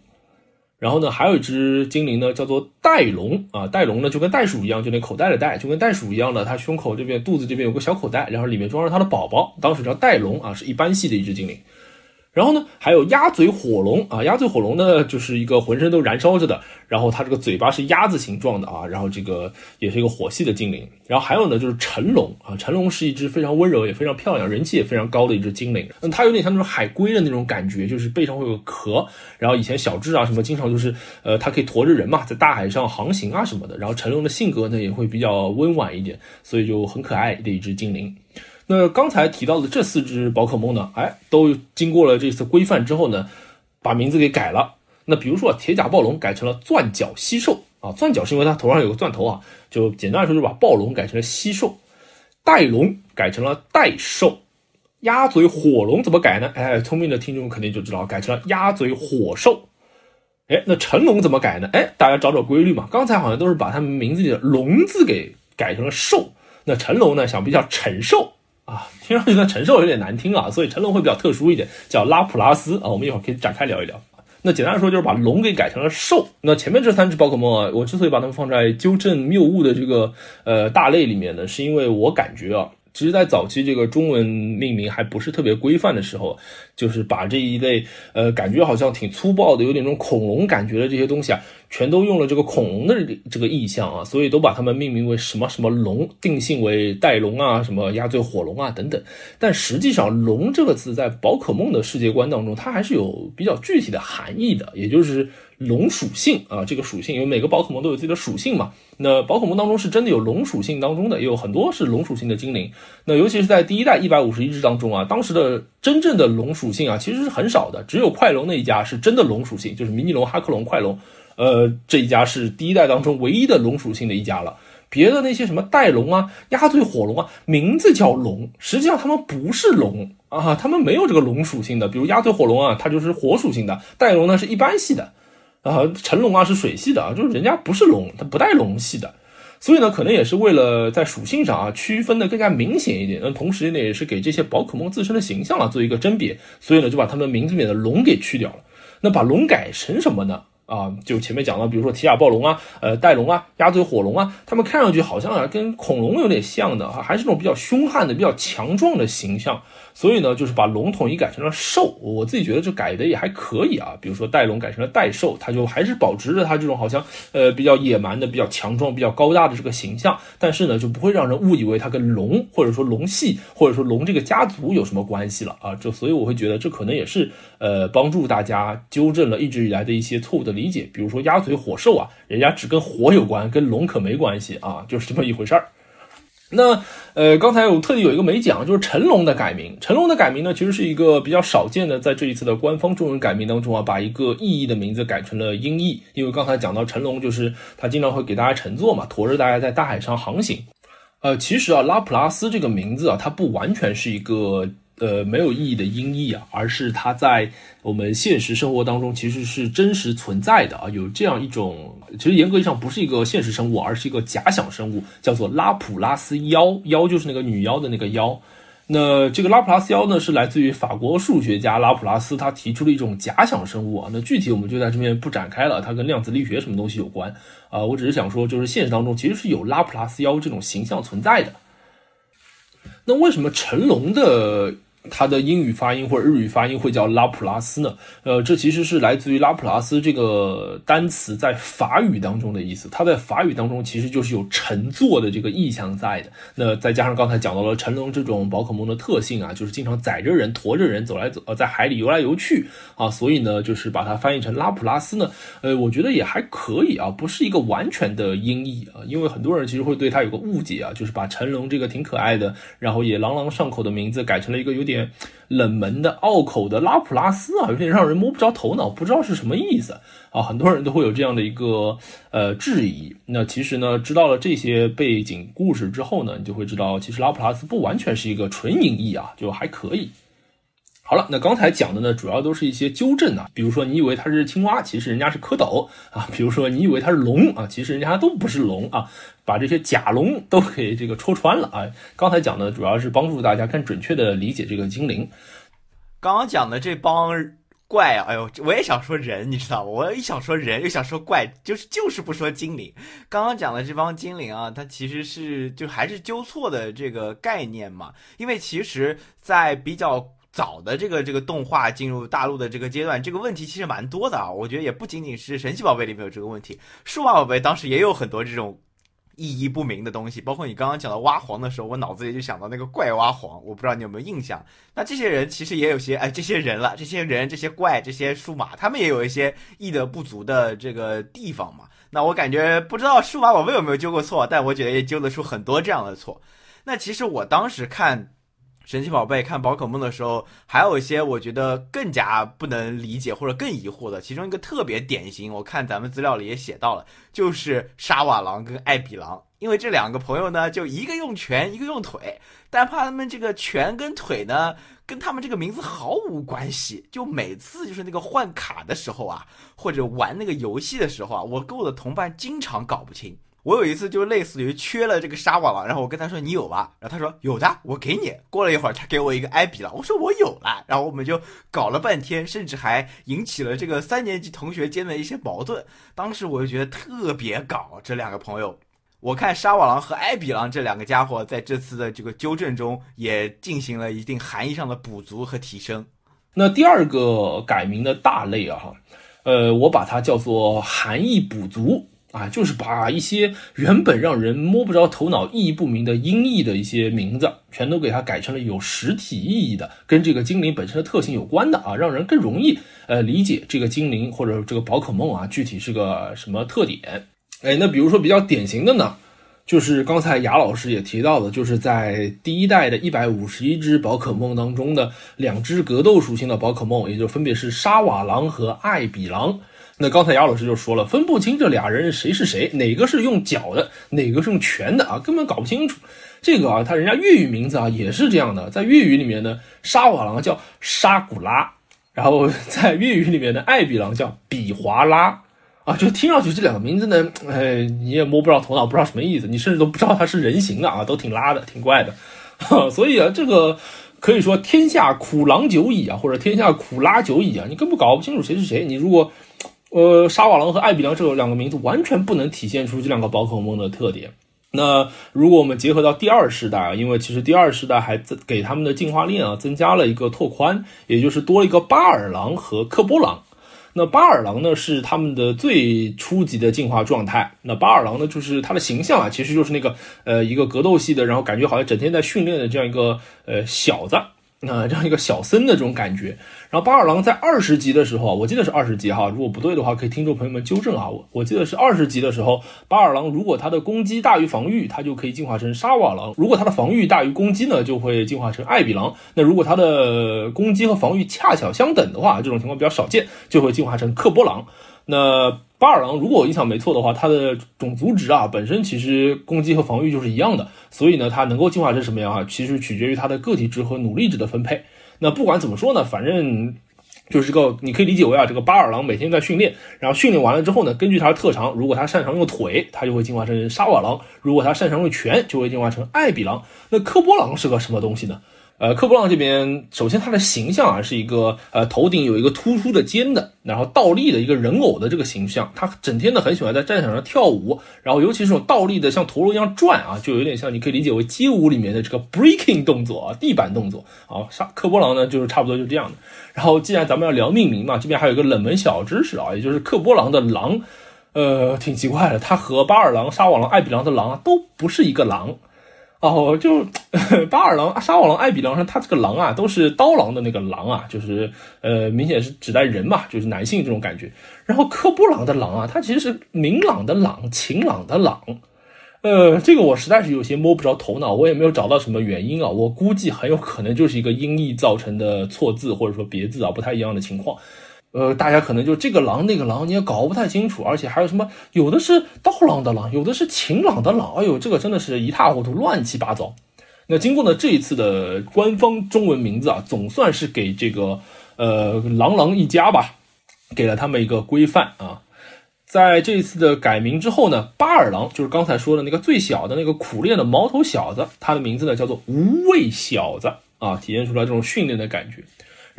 然后呢，还有一只精灵呢，叫做袋龙啊，袋龙呢就跟袋鼠一样，就那口袋的袋，就跟袋鼠一样的，它胸口这边、肚子这边有个小口袋，然后里面装着它的宝宝，当时叫袋龙啊，是一般系的一只精灵。然后呢，还有鸭嘴火龙啊，鸭嘴火龙呢就是一个浑身都燃烧着的，然后它这个嘴巴是鸭子形状的啊，然后这个也是一个火系的精灵。然后还有呢，就是辰龙啊，辰龙是一只非常温柔也非常漂亮、人气也非常高的一只精灵。嗯，它有点像那种海龟的那种感觉，就是背上会有壳。然后以前小智啊什么经常就是呃，它可以驮着人嘛，在大海上航行啊什么的。然后辰龙的性格呢也会比较温婉一点，所以就很可爱的一只精灵。那刚才提到的这四只宝可梦呢，哎，都经过了这次规范之后呢，把名字给改了。那比如说铁甲暴龙改成了钻角蜥兽啊，钻角是因为它头上有个钻头啊，就简单来说就是把暴龙改成了蜥兽。带龙改成了带兽。鸭嘴火龙怎么改呢？哎，聪明的听众肯定就知道，改成了鸭嘴火兽。哎，那成龙怎么改呢？哎，大家找找规律嘛。刚才好像都是把他们名字里的“龙”字给改成了“兽”，那成龙呢，想必叫陈寿啊，听上去呢陈寿有点难听啊，所以成龙会比较特殊一点，叫拉普拉斯啊。我们一会儿可以展开聊一聊。那简单来说就是把龙给改成了兽。那前面这三只宝可梦啊，我之所以把它们放在纠正谬误的这个呃大类里面呢，是因为我感觉啊。其实，在早期这个中文命名还不是特别规范的时候，就是把这一类呃感觉好像挺粗暴的，有点那种恐龙感觉的这些东西啊，全都用了这个恐龙的这个意象啊，所以都把它们命名为什么什么龙，定性为带龙啊，什么鸭嘴火龙啊等等。但实际上，龙这个字在宝可梦的世界观当中，它还是有比较具体的含义的，也就是龙属性啊，这个属性，因为每个宝可梦都有自己的属性嘛。那宝可梦当中是真的有龙属性当中的，也有很多是龙属性的精灵。那尤其是在第一代一百五十一只当中啊，当时的真正的龙属性啊，其实是很少的，只有快龙那一家是真的龙属性，就是迷你龙、哈克龙、快龙，呃，这一家是第一代当中唯一的龙属性的一家了。别的那些什么带龙啊、鸭嘴火龙啊，名字叫龙，实际上他们不是龙啊，他们没有这个龙属性的。比如鸭嘴火龙啊，它就是火属性的；带龙呢是一般系的。啊，成龙啊是水系的啊，就是人家不是龙，它不带龙系的，所以呢，可能也是为了在属性上啊区分的更加明显一点，那同时呢，也是给这些宝可梦自身的形象啊做一个甄别，所以呢，就把他们名字里面的龙给去掉了。那把龙改成什么呢？啊，就前面讲到，比如说提亚暴龙啊，呃，带龙啊，鸭嘴火龙啊，他们看上去好像啊跟恐龙有点像的啊，还是那种比较凶悍的、比较强壮的形象。所以呢，就是把龙统一改成了兽，我自己觉得这改的也还可以啊。比如说带龙改成了带兽，它就还是保持着它这种好像呃比较野蛮的、比较强壮、比较高大的这个形象，但是呢，就不会让人误以为它跟龙或者说龙系或者说龙这个家族有什么关系了啊。就所以我会觉得这可能也是呃帮助大家纠正了一直以来的一些错误的理解。比如说鸭嘴火兽啊，人家只跟火有关，跟龙可没关系啊，就是这么一回事儿。那呃，刚才我特地有一个没讲，就是成龙的改名。成龙的改名呢，其实是一个比较少见的，在这一次的官方中文改名当中啊，把一个意义的名字改成了音译。因为刚才讲到成龙，就是他经常会给大家乘坐嘛，驮着大家在大海上航行。呃，其实啊，拉普拉斯这个名字啊，它不完全是一个。呃，没有意义的音译啊，而是它在我们现实生活当中其实是真实存在的啊。有这样一种，其实严格意义上不是一个现实生物，而是一个假想生物，叫做拉普拉斯妖。妖就是那个女妖的那个妖。那这个拉普拉斯妖呢，是来自于法国数学家拉普拉斯，他提出了一种假想生物啊。那具体我们就在这边不展开了，它跟量子力学什么东西有关啊？我只是想说，就是现实当中其实是有拉普拉斯妖这种形象存在的。那为什么成龙的？它的英语发音或者日语发音会叫拉普拉斯呢？呃，这其实是来自于拉普拉斯这个单词在法语当中的意思。它在法语当中其实就是有乘坐的这个意象在的。那再加上刚才讲到了成龙这种宝可梦的特性啊，就是经常载着人、驮着人走来走，呃，在海里游来游去啊，所以呢，就是把它翻译成拉普拉斯呢，呃，我觉得也还可以啊，不是一个完全的音译啊，因为很多人其实会对它有个误解啊，就是把成龙这个挺可爱的，然后也朗朗上口的名字改成了一个有点。点冷门的拗口的拉普拉斯啊，有点让人摸不着头脑，不知道是什么意思啊。很多人都会有这样的一个呃质疑。那其实呢，知道了这些背景故事之后呢，你就会知道，其实拉普拉斯不完全是一个纯音译啊，就还可以。好了，那刚才讲的呢，主要都是一些纠正啊，比如说你以为它是青蛙，其实人家是蝌蚪啊；比如说你以为它是龙啊，其实人家都不是龙啊，把这些假龙都给这个戳穿了啊。刚才讲的主要是帮助大家更准确的理解这个精灵。刚刚讲的这帮怪啊，哎呦，我也想说人，你知道吗？我一想说人，又想说怪，就是就是不说精灵。刚刚讲的这帮精灵啊，它其实是就还是纠错的这个概念嘛，因为其实在比较。早的这个这个动画进入大陆的这个阶段，这个问题其实蛮多的啊。我觉得也不仅仅是神奇宝贝里面有这个问题，数码宝贝当时也有很多这种意义不明的东西。包括你刚刚讲到挖黄的时候，我脑子里就想到那个怪挖黄，我不知道你有没有印象。那这些人其实也有些哎，这些人了，这些人、这些怪、这些数码，他们也有一些意的不足的这个地方嘛。那我感觉不知道数码宝贝有没有纠过错，但我觉得也纠得出很多这样的错。那其实我当时看。神奇宝贝看宝可梦的时候，还有一些我觉得更加不能理解或者更疑惑的。其中一个特别典型，我看咱们资料里也写到了，就是沙瓦狼跟艾比狼。因为这两个朋友呢，就一个用拳，一个用腿，但怕他们这个拳跟腿呢，跟他们这个名字毫无关系。就每次就是那个换卡的时候啊，或者玩那个游戏的时候啊，我跟我的同伴经常搞不清。我有一次就类似于缺了这个沙瓦狼，然后我跟他说你有吧，然后他说有的，我给你。过了一会儿，他给我一个艾比狼，我说我有了，然后我们就搞了半天，甚至还引起了这个三年级同学间的一些矛盾。当时我就觉得特别搞，这两个朋友。我看沙瓦狼和艾比狼这两个家伙在这次的这个纠正中也进行了一定含义上的补足和提升。那第二个改名的大类啊，呃，我把它叫做含义补足啊，就是把一些原本让人摸不着头脑、意义不明的音译的一些名字，全都给它改成了有实体意义的，跟这个精灵本身的特性有关的啊，让人更容易呃理解这个精灵或者这个宝可梦啊具体是个什么特点。哎，那比如说比较典型的呢，就是刚才雅老师也提到的，就是在第一代的一百五十一只宝可梦当中的两只格斗属性的宝可梦，也就分别是沙瓦狼和艾比狼。那刚才雅老师就说了，分不清这俩人谁是谁，哪个是用脚的，哪个是用拳的啊，根本搞不清楚。这个啊，他人家粤语名字啊也是这样的，在粤语里面呢，沙瓦狼叫沙古拉，然后在粤语里面的艾比狼叫比华拉。啊，就听上去这两个名字呢，哎，你也摸不着头脑，不知道什么意思，你甚至都不知道它是人形的啊，都挺拉的，挺怪的。[laughs] 所以啊，这个可以说天下苦狼久矣啊，或者天下苦拉久矣啊，你根本搞不清楚谁是谁。你如果，呃，沙瓦狼和艾比狼这两个名字完全不能体现出这两个宝可梦的特点。那如果我们结合到第二世代啊，因为其实第二世代还给他们的进化链啊增加了一个拓宽，也就是多了一个巴尔狼和科波狼。那巴尔狼呢是他们的最初级的进化状态。那巴尔狼呢，就是它的形象啊，其实就是那个呃一个格斗系的，然后感觉好像整天在训练的这样一个呃小子。那这样一个小僧的这种感觉，然后巴尔狼在二十级的时候，我记得是二十级哈，如果不对的话，可以听众朋友们纠正啊。我我记得是二十级的时候，巴尔狼如果它的攻击大于防御，它就可以进化成沙瓦狼；如果它的防御大于攻击呢，就会进化成艾比狼。那如果它的攻击和防御恰巧相等的话，这种情况比较少见，就会进化成克波狼。那巴尔狼，如果我印象没错的话，它的种族值啊，本身其实攻击和防御就是一样的，所以呢，它能够进化成什么样啊，其实取决于它的个体值和努力值的分配。那不管怎么说呢，反正就是个，你可以理解为啊，这个巴尔狼每天在训练，然后训练完了之后呢，根据它的特长，如果它擅长用腿，它就会进化成沙瓦狼；如果它擅长用拳，就会进化成艾比狼。那科波狼是个什么东西呢？呃，科波浪这边，首先它的形象啊是一个呃头顶有一个突出的尖的，然后倒立的一个人偶的这个形象。它整天呢很喜欢在战场上跳舞，然后尤其是这种倒立的像陀螺一样转啊，就有点像你可以理解为街舞里面的这个 breaking 动作啊，地板动作啊。沙科波狼呢就是差不多就这样的。然后既然咱们要聊命名嘛，这边还有一个冷门小知识啊，也就是科波狼的狼，呃，挺奇怪的，它和巴尔狼、沙瓦狼、艾比狼的狼啊都不是一个狼。哦，就 [laughs] 巴尔狼、沙瓦狼、艾比狼上，它这个狼啊，都是刀狼的那个狼啊，就是呃，明显是指代人嘛，就是男性这种感觉。然后科布狼的狼啊，它其实是明朗的朗，晴朗的朗。呃，这个我实在是有些摸不着头脑，我也没有找到什么原因啊。我估计很有可能就是一个音译造成的错字或者说别字啊，不太一样的情况。呃，大家可能就这个狼那个狼你也搞不太清楚，而且还有什么，有的是刀郎的狼，有的是晴朗的朗，哎呦，这个真的是一塌糊涂，乱七八糟。那经过呢这一次的官方中文名字啊，总算是给这个呃狼狼一家吧，给了他们一个规范啊。在这一次的改名之后呢，巴尔狼就是刚才说的那个最小的那个苦练的毛头小子，他的名字呢叫做无畏小子啊，体现出来这种训练的感觉。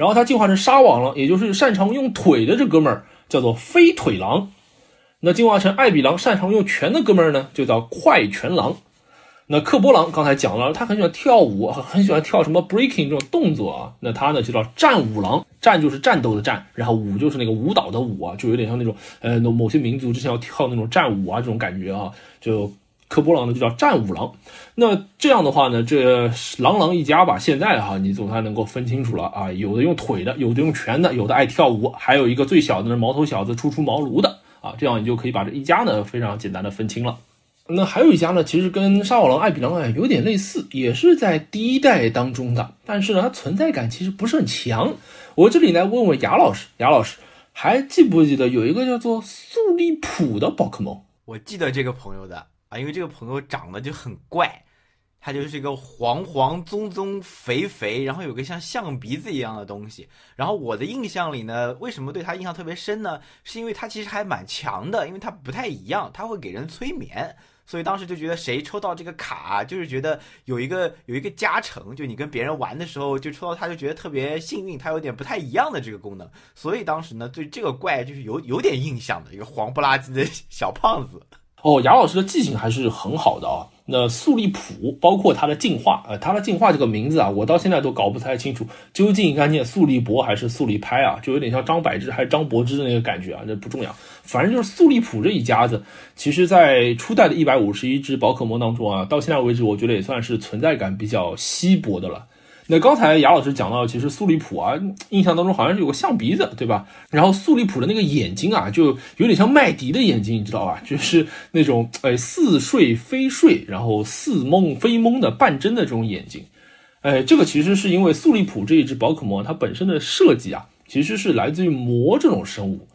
然后它进化成沙网了，也就是擅长用腿的这哥们儿叫做飞腿狼。那进化成艾比狼，擅长用拳的哥们儿呢，就叫快拳狼。那克波狼刚才讲了，他很喜欢跳舞，很喜欢跳什么 breaking 这种动作啊。那他呢就叫战舞狼，战就是战斗的战，然后舞就是那个舞蹈的舞啊，就有点像那种呃某些民族之前要跳那种战舞啊这种感觉啊，就。科波狼呢就叫战五郎，那这样的话呢，这狼狼一家吧，现在哈你总算能够分清楚了啊，有的用腿的，有的用拳的，有的爱跳舞，还有一个最小的那毛头小子初出茅庐的啊，这样你就可以把这一家呢非常简单的分清了。那还有一家呢，其实跟沙瓦狼、艾比狼啊有点类似，也是在第一代当中的，但是呢，它存在感其实不是很强。我这里来问问雅老师，雅老师还记不记得有一个叫做素利普的宝可梦？我记得这个朋友的啊，因为这个朋友长得就很怪。他就是一个黄黄棕棕肥肥，然后有个像象鼻子一样的东西。然后我的印象里呢，为什么对他印象特别深呢？是因为他其实还蛮强的，因为他不太一样，他会给人催眠。所以当时就觉得谁抽到这个卡，就是觉得有一个有一个加成，就你跟别人玩的时候就抽到他，就觉得特别幸运。他有点不太一样的这个功能，所以当时呢对这个怪就是有有点印象的一个黄不拉几的小胖子。哦，雅老师的记性还是很好的啊。那素利普包括它的进化，呃，它的进化这个名字啊，我到现在都搞不太清楚，究竟应该念素利博还是素利拍啊？就有点像张柏芝还是张柏芝的那个感觉啊，这不重要，反正就是素利普这一家子，其实在初代的一百五十一只宝可梦当中啊，到现在为止，我觉得也算是存在感比较稀薄的了。那刚才雅老师讲到，其实素利普啊，印象当中好像是有个象鼻子，对吧？然后素利普的那个眼睛啊，就有点像麦迪的眼睛，你知道吧？就是那种哎似睡非睡，然后似蒙非蒙的半睁的这种眼睛。哎，这个其实是因为素利普这一只宝可梦，它本身的设计啊，其实是来自于魔这种生物。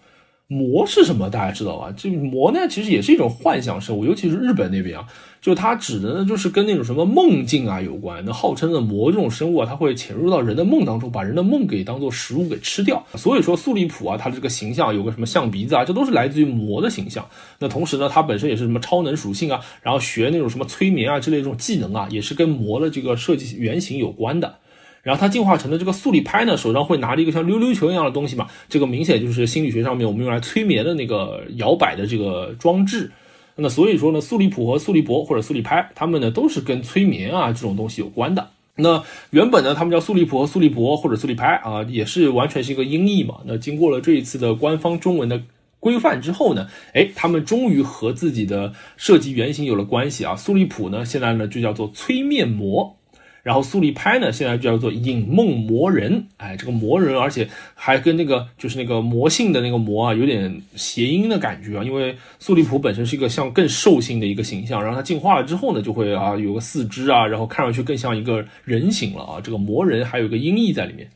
魔是什么？大家知道吧？这魔呢，其实也是一种幻想生物，尤其是日本那边啊，就它指的呢，就是跟那种什么梦境啊有关。那号称的魔这种生物啊，它会潜入到人的梦当中，把人的梦给当做食物给吃掉。所以说，素利普啊，它的这个形象有个什么象鼻子啊，这都是来自于魔的形象。那同时呢，它本身也是什么超能属性啊，然后学那种什么催眠啊之类这种技能啊，也是跟魔的这个设计原型有关的。然后它进化成的这个速力拍呢，手上会拿着一个像溜溜球一样的东西嘛，这个明显就是心理学上面我们用来催眠的那个摇摆的这个装置。那所以说呢，苏利普和速力博或者苏利拍，他们呢都是跟催眠啊这种东西有关的。那原本呢，他们叫苏利普和速力博或者苏利拍啊，也是完全是一个音译嘛。那经过了这一次的官方中文的规范之后呢，哎，他们终于和自己的设计原型有了关系啊。苏利普呢，现在呢就叫做催面魔。然后苏力拍呢，现在就叫做影梦魔人，哎，这个魔人，而且还跟那个就是那个魔性的那个魔啊，有点谐音的感觉啊。因为苏力普本身是一个像更兽性的一个形象，然后它进化了之后呢，就会啊有个四肢啊，然后看上去更像一个人形了啊。这个魔人还有个音译在里面。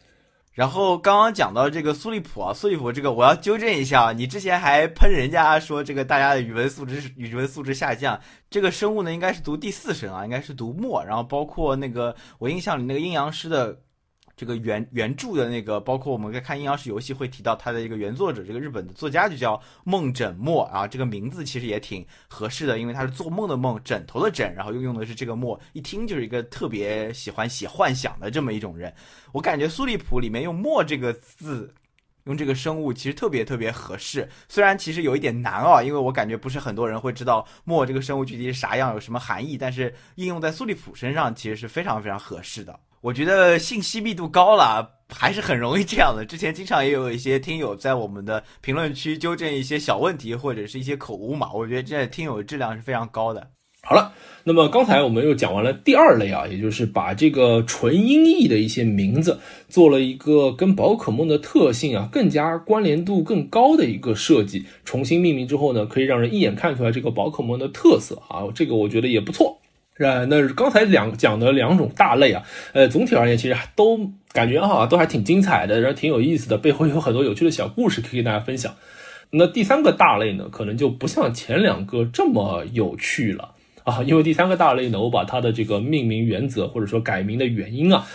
然后刚刚讲到这个苏利普啊，苏利普这个我要纠正一下，你之前还喷人家说这个大家的语文素质语文素质下降，这个生物呢应该是读第四声啊，应该是读默，然后包括那个我印象里那个阴阳师的。这个原原著的那个，包括我们在看阴阳师游戏会提到他的一个原作者，这个日本的作家就叫梦枕墨啊，这个名字其实也挺合适的，因为他是做梦的梦，枕头的枕，然后又用的是这个墨，一听就是一个特别喜欢写幻想的这么一种人。我感觉苏利普里面用墨这个字，用这个生物其实特别特别合适，虽然其实有一点难啊，因为我感觉不是很多人会知道墨这个生物具体是啥样，有什么含义，但是应用在苏利普身上其实是非常非常合适的。我觉得信息密度高了，还是很容易这样的。之前经常也有一些听友在我们的评论区纠正一些小问题或者是一些口误嘛。我觉得这听友质量是非常高的。好了，那么刚才我们又讲完了第二类啊，也就是把这个纯音译的一些名字做了一个跟宝可梦的特性啊更加关联度更高的一个设计，重新命名之后呢，可以让人一眼看出来这个宝可梦的特色啊，这个我觉得也不错。呃，那刚才两讲的两种大类啊，呃，总体而言其实都感觉哈都还挺精彩的，然后挺有意思的，背后有很多有趣的小故事可以跟大家分享。那第三个大类呢，可能就不像前两个这么有趣了啊，因为第三个大类呢，我把它的这个命名原则或者说改名的原因啊，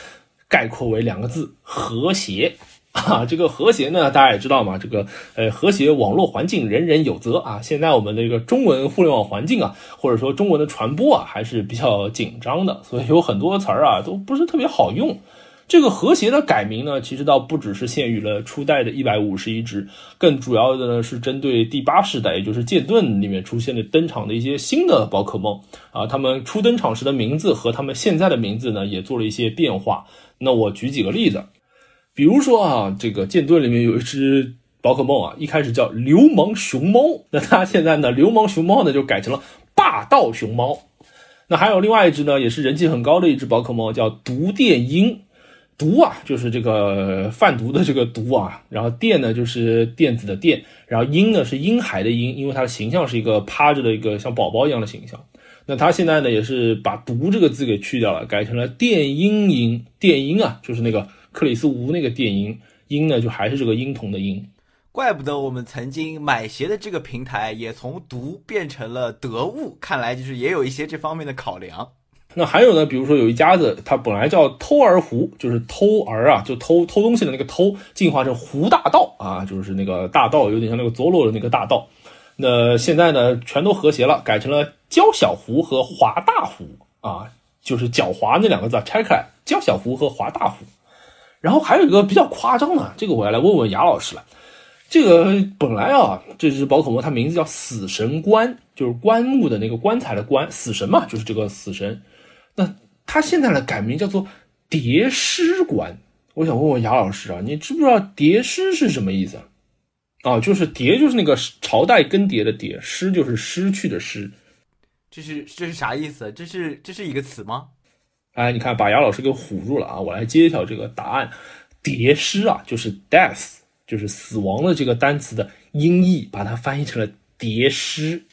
概括为两个字：和谐。啊，这个和谐呢，大家也知道嘛，这个呃和谐网络环境人人有责啊。现在我们的一个中文互联网环境啊，或者说中文的传播啊，还是比较紧张的，所以有很多词儿啊都不是特别好用。这个和谐的改名呢，其实倒不只是限于了初代的一百五十一只，更主要的呢是针对第八世代，也就是剑盾里面出现的登场的一些新的宝可梦啊，他们初登场时的名字和他们现在的名字呢也做了一些变化。那我举几个例子。比如说啊，这个剑盾里面有一只宝可梦啊，一开始叫流氓熊猫，那它现在呢，流氓熊猫呢就改成了霸道熊猫。那还有另外一只呢，也是人气很高的一只宝可梦，叫毒电鹰。毒啊，就是这个贩毒的这个毒啊，然后电呢就是电子的电，然后婴呢是婴孩的婴，因为它的形象是一个趴着的一个像宝宝一样的形象。那他现在呢，也是把“毒”这个字给去掉了，改成了电音音。电音啊，就是那个克里斯吴那个电音音呢，就还是这个婴童的婴。怪不得我们曾经买鞋的这个平台也从“毒”变成了“得物”，看来就是也有一些这方面的考量。那还有呢，比如说有一家子，他本来叫偷儿湖，就是偷儿啊，就偷偷东西的那个偷，进化成湖大道啊，就是那个大道，有点像那个佐罗的那个大道。那现在呢，全都和谐了，改成了焦小湖和华大湖啊，就是狡猾那两个字拆开来，焦小湖和华大湖。然后还有一个比较夸张的，这个我要来问问雅老师了。这个本来啊，这只宝可梦它名字叫死神棺，就是棺木的那个棺材的棺，死神嘛，就是这个死神。那它现在的改名叫做叠诗馆。我想问问雅老师啊，你知不知道叠诗是什么意思？啊，就是叠，就是那个朝代更迭的迭，失就是失去的失，这是这是啥意思？这是这是一个词吗？哎，你看把雅老师给唬住了啊！我来揭晓这个答案，叠诗啊，就是 death，就是死亡的这个单词的音译，把它翻译成了叠尸。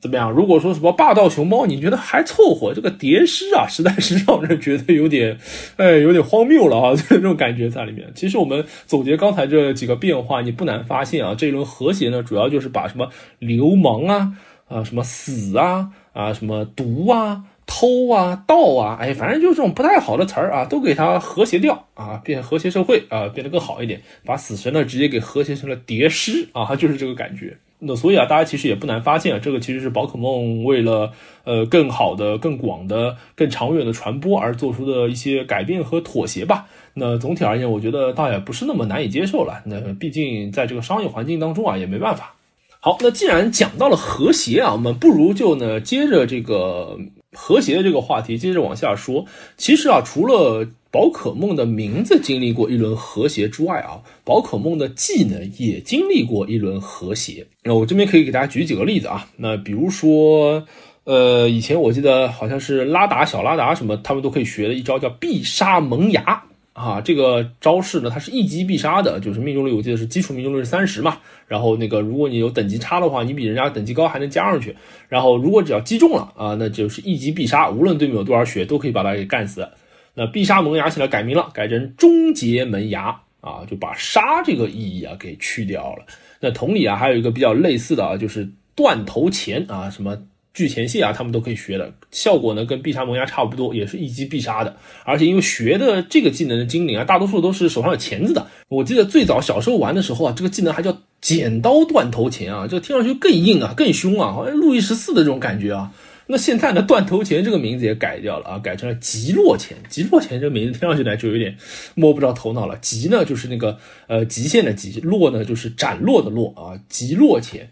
怎么样？如果说什么霸道熊猫，你觉得还凑合？这个叠尸啊，实在是让人觉得有点，哎，有点荒谬了啊！这种感觉在里面。其实我们总结刚才这几个变化，你不难发现啊，这一轮和谐呢，主要就是把什么流氓啊，啊，什么死啊，啊，什么毒啊，偷啊，盗啊，哎，反正就是这种不太好的词儿啊，都给它和谐掉啊，变和谐社会啊，变得更好一点。把死神呢，直接给和谐成了叠尸啊，它就是这个感觉。那所以啊，大家其实也不难发现啊，这个其实是宝可梦为了呃更好的、更广的、更长远的传播而做出的一些改变和妥协吧。那总体而言，我觉得倒也不是那么难以接受了。那毕竟在这个商业环境当中啊，也没办法。好，那既然讲到了和谐啊，我们不如就呢接着这个和谐的这个话题接着往下说。其实啊，除了宝可梦的名字经历过一轮和谐之外啊，宝可梦的技能也经历过一轮和谐。那我这边可以给大家举几个例子啊。那比如说，呃，以前我记得好像是拉达、小拉达什么，他们都可以学的一招叫必杀萌芽啊。这个招式呢，它是一击必杀的，就是命中率我记得是基础命中率是三十嘛。然后那个如果你有等级差的话，你比人家等级高还能加上去。然后如果只要击中了啊，那就是一击必杀，无论对面有多少血，都可以把它给干死。那必杀萌芽起来改名了，改成终结萌芽啊，就把杀这个意义啊给去掉了。那同理啊，还有一个比较类似的啊，就是断头钳啊，什么巨钳蟹啊，他们都可以学的，效果呢跟必杀萌芽差不多，也是一击必杀的。而且因为学的这个技能的精灵啊，大多数都是手上有钳子的。我记得最早小时候玩的时候啊，这个技能还叫剪刀断头钳啊，这听上去更硬啊，更凶啊，好像路易十四的这种感觉啊。那现在呢，断头钳这个名字也改掉了啊，改成了极落钳。极落钳这个名字听上去呢，就有点摸不着头脑了。极呢，就是那个呃极限的极；落呢，就是斩落的落啊。极落钳。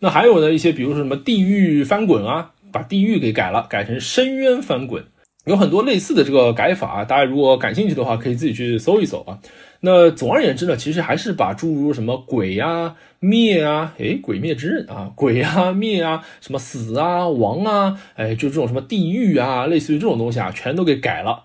那还有呢一些，比如说什么地狱翻滚啊，把地狱给改了，改成深渊翻滚。有很多类似的这个改法啊，大家如果感兴趣的话，可以自己去搜一搜啊。那总而言之呢，其实还是把诸如什么鬼呀、灭啊，诶，鬼灭之刃啊，鬼啊、灭啊，什么死啊、亡啊，诶，就这种什么地狱啊，类似于这种东西啊，全都给改了。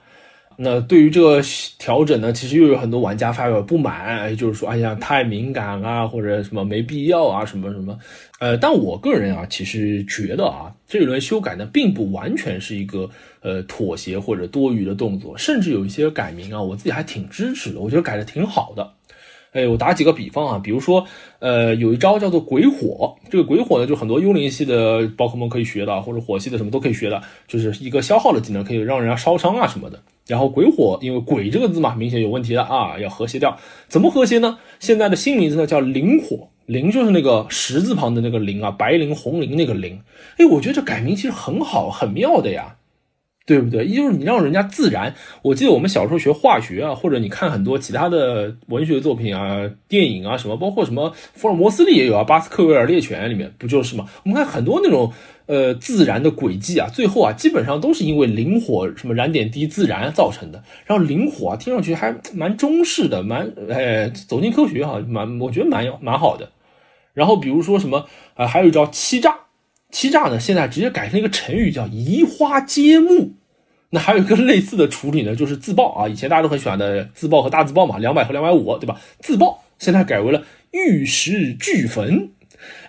那对于这个调整呢，其实又有很多玩家发表不满，就是说，哎呀，太敏感啊，或者什么没必要啊，什么什么。呃，但我个人啊，其实觉得啊，这一轮修改呢，并不完全是一个呃妥协或者多余的动作，甚至有一些改名啊，我自己还挺支持的，我觉得改的挺好的。哎，我打几个比方啊，比如说，呃，有一招叫做鬼火，这个鬼火呢，就很多幽灵系的宝可梦可以学的，或者火系的什么都可以学的，就是一个消耗的技能，可以让人家烧伤啊什么的。然后鬼火，因为鬼这个字嘛，明显有问题的啊，要和谐掉。怎么和谐呢？现在的新名字呢叫灵火，灵就是那个十字旁的那个灵啊，白灵红灵那个灵。哎，我觉得这改名其实很好，很妙的呀。对不对？就是你让人家自然。我记得我们小时候学化学啊，或者你看很多其他的文学作品啊、电影啊什么，包括什么福尔摩斯里也有啊，《巴斯克维尔猎犬》里面不就是吗？我们看很多那种呃自然的轨迹啊，最后啊基本上都是因为灵火什么燃点低自燃造成的。然后灵火啊听上去还蛮中式的，蛮哎走进科学哈，蛮我觉得蛮蛮好的。然后比如说什么啊，还有一招欺诈。欺诈呢，现在直接改成一个成语叫移花接木。那还有一个类似的处理呢，就是自爆啊。以前大家都很喜欢的自爆和大自爆嘛，两百和两百五，对吧？自爆现在改为了玉石俱焚。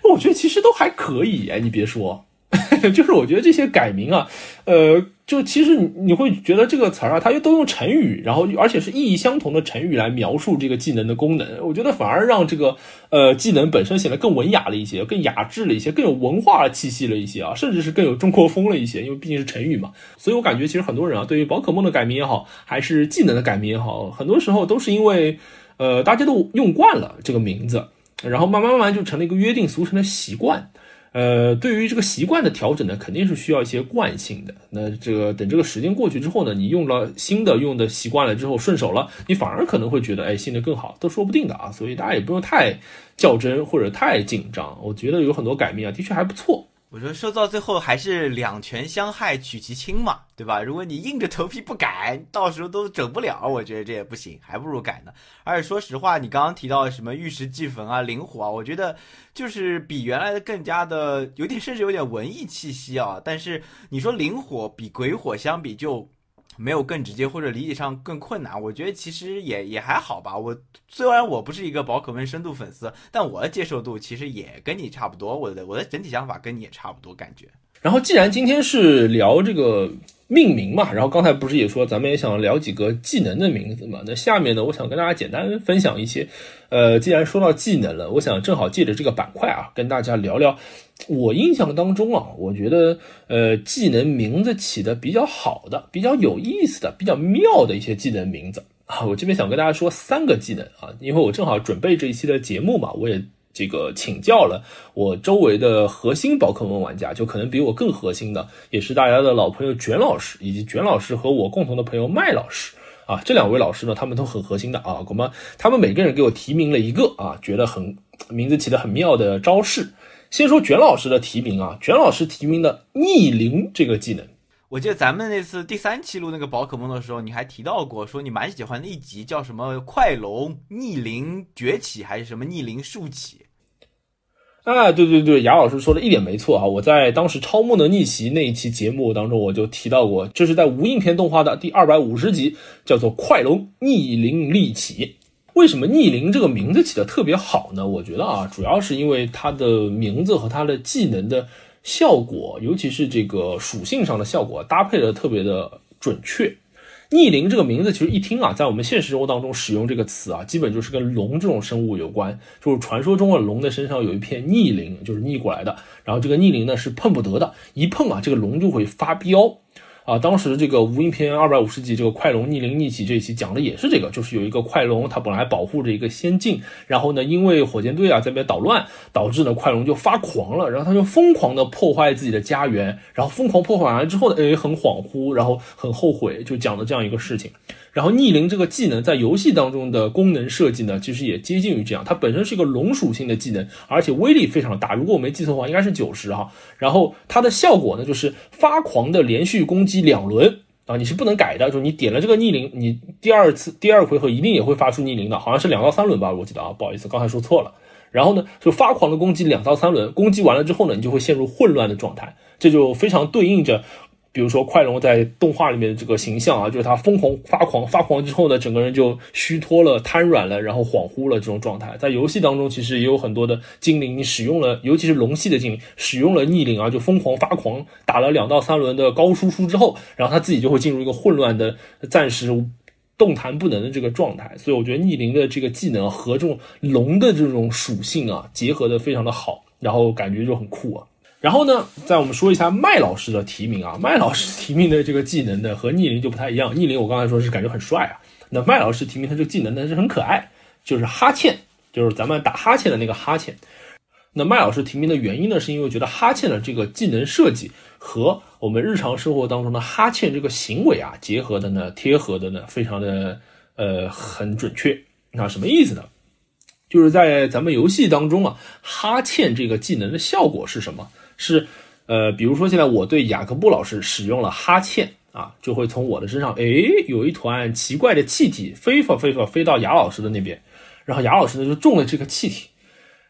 我觉得其实都还可以哎，你别说，[laughs] 就是我觉得这些改名啊，呃，就其实你你会觉得这个词儿啊，它又都用成语，然后而且是意义相同的成语来描述这个技能的功能，我觉得反而让这个呃技能本身显得更文雅了一些，更雅致了一些，更有文化气息了一些啊，甚至是更有中国风了一些，因为毕竟是成语嘛。所以我感觉其实很多人啊，对于宝可梦的改名也好，还是技能的改名也好，很多时候都是因为呃大家都用惯了这个名字，然后慢慢慢慢就成了一个约定俗成的习惯。呃，对于这个习惯的调整呢，肯定是需要一些惯性的。那这个等这个时间过去之后呢，你用了新的，用的习惯了之后顺手了，你反而可能会觉得，哎，新的更好，都说不定的啊。所以大家也不用太较真或者太紧张。我觉得有很多改变啊，的确还不错。我说说到最后还是两权相害取其轻嘛，对吧？如果你硬着头皮不改，到时候都整不了，我觉得这也不行，还不如改呢。而且说实话，你刚刚提到什么玉石俱焚啊、灵火啊，我觉得就是比原来的更加的有点，甚至有点文艺气息啊。但是你说灵火比鬼火相比就。没有更直接或者理解上更困难，我觉得其实也也还好吧。我虽然我不是一个宝可梦深度粉丝，但我的接受度其实也跟你差不多。我的我的整体想法跟你也差不多，感觉。然后既然今天是聊这个。命名嘛，然后刚才不是也说咱们也想聊几个技能的名字嘛？那下面呢，我想跟大家简单分享一些。呃，既然说到技能了，我想正好借着这个板块啊，跟大家聊聊我印象当中啊，我觉得呃技能名字起的比较好的、比较有意思的、比较妙的一些技能名字啊。我这边想跟大家说三个技能啊，因为我正好准备这一期的节目嘛，我也。这个请教了我周围的核心宝可梦玩家，就可能比我更核心的，也是大家的老朋友卷老师，以及卷老师和我共同的朋友麦老师啊，这两位老师呢，他们都很核心的啊，我们他们每个人给我提名了一个啊，觉得很名字起的很妙的招式。先说卷老师的提名啊，卷老师提名的逆鳞这个技能。我记得咱们那次第三期录那个宝可梦的时候，你还提到过，说你蛮喜欢的一集叫什么快龙逆鳞崛起，还是什么逆鳞竖起？啊，对对对，雅老师说的一点没错啊！我在当时超梦的逆袭那一期节目当中，我就提到过，这是在无印片动画的第二百五十集，叫做《快龙逆鳞立起》。为什么逆鳞这个名字起的特别好呢？我觉得啊，主要是因为它的名字和它的技能的效果，尤其是这个属性上的效果搭配的特别的准确。逆鳞这个名字其实一听啊，在我们现实生活当中使用这个词啊，基本就是跟龙这种生物有关。就是传说中的龙的身上有一片逆鳞，就是逆过来的。然后这个逆鳞呢是碰不得的，一碰啊，这个龙就会发飙。啊，当时这个无印篇二百五十集，这个快龙逆鳞逆起这一期讲的也是这个，就是有一个快龙，它本来保护着一个仙境，然后呢，因为火箭队啊在那边捣乱，导致呢快龙就发狂了，然后他就疯狂的破坏自己的家园，然后疯狂破坏完了之后呢，哎，很恍惚，然后很后悔，就讲的这样一个事情。然后逆鳞这个技能在游戏当中的功能设计呢，其实也接近于这样。它本身是一个龙属性的技能，而且威力非常大。如果我没记错的话，应该是九十哈。然后它的效果呢，就是发狂的连续攻击两轮啊，你是不能改的。就是你点了这个逆鳞，你第二次第二回合一定也会发出逆鳞的，好像是两到三轮吧，我记得啊，不好意思，刚才说错了。然后呢，就发狂的攻击两到三轮，攻击完了之后呢，你就会陷入混乱的状态，这就非常对应着。比如说快龙在动画里面的这个形象啊，就是他疯狂发狂，发狂之后呢，整个人就虚脱了、瘫软了，然后恍惚了这种状态。在游戏当中，其实也有很多的精灵使用了，尤其是龙系的精灵使用了逆鳞啊，就疯狂发狂，打了两到三轮的高输出之后，然后他自己就会进入一个混乱的、暂时动弹不能的这个状态。所以我觉得逆鳞的这个技能和这种龙的这种属性啊结合的非常的好，然后感觉就很酷啊。然后呢，在我们说一下麦老师的提名啊，[laughs] 麦老师提名的这个技能呢和逆鳞就不太一样。逆鳞我刚才说是感觉很帅啊，那麦老师提名他这个技能呢是很可爱，就是哈欠，就是咱们打哈欠的那个哈欠。那麦老师提名的原因呢，是因为觉得哈欠的这个技能设计和我们日常生活当中的哈欠这个行为啊结合的呢，贴合的呢，非常的呃很准确。那什么意思呢？就是在咱们游戏当中啊，哈欠这个技能的效果是什么？是，呃，比如说现在我对雅各布老师使用了哈欠啊，就会从我的身上，哎，有一团奇怪的气体飞飞飞发飞到雅老师的那边，然后雅老师呢就中了这个气体，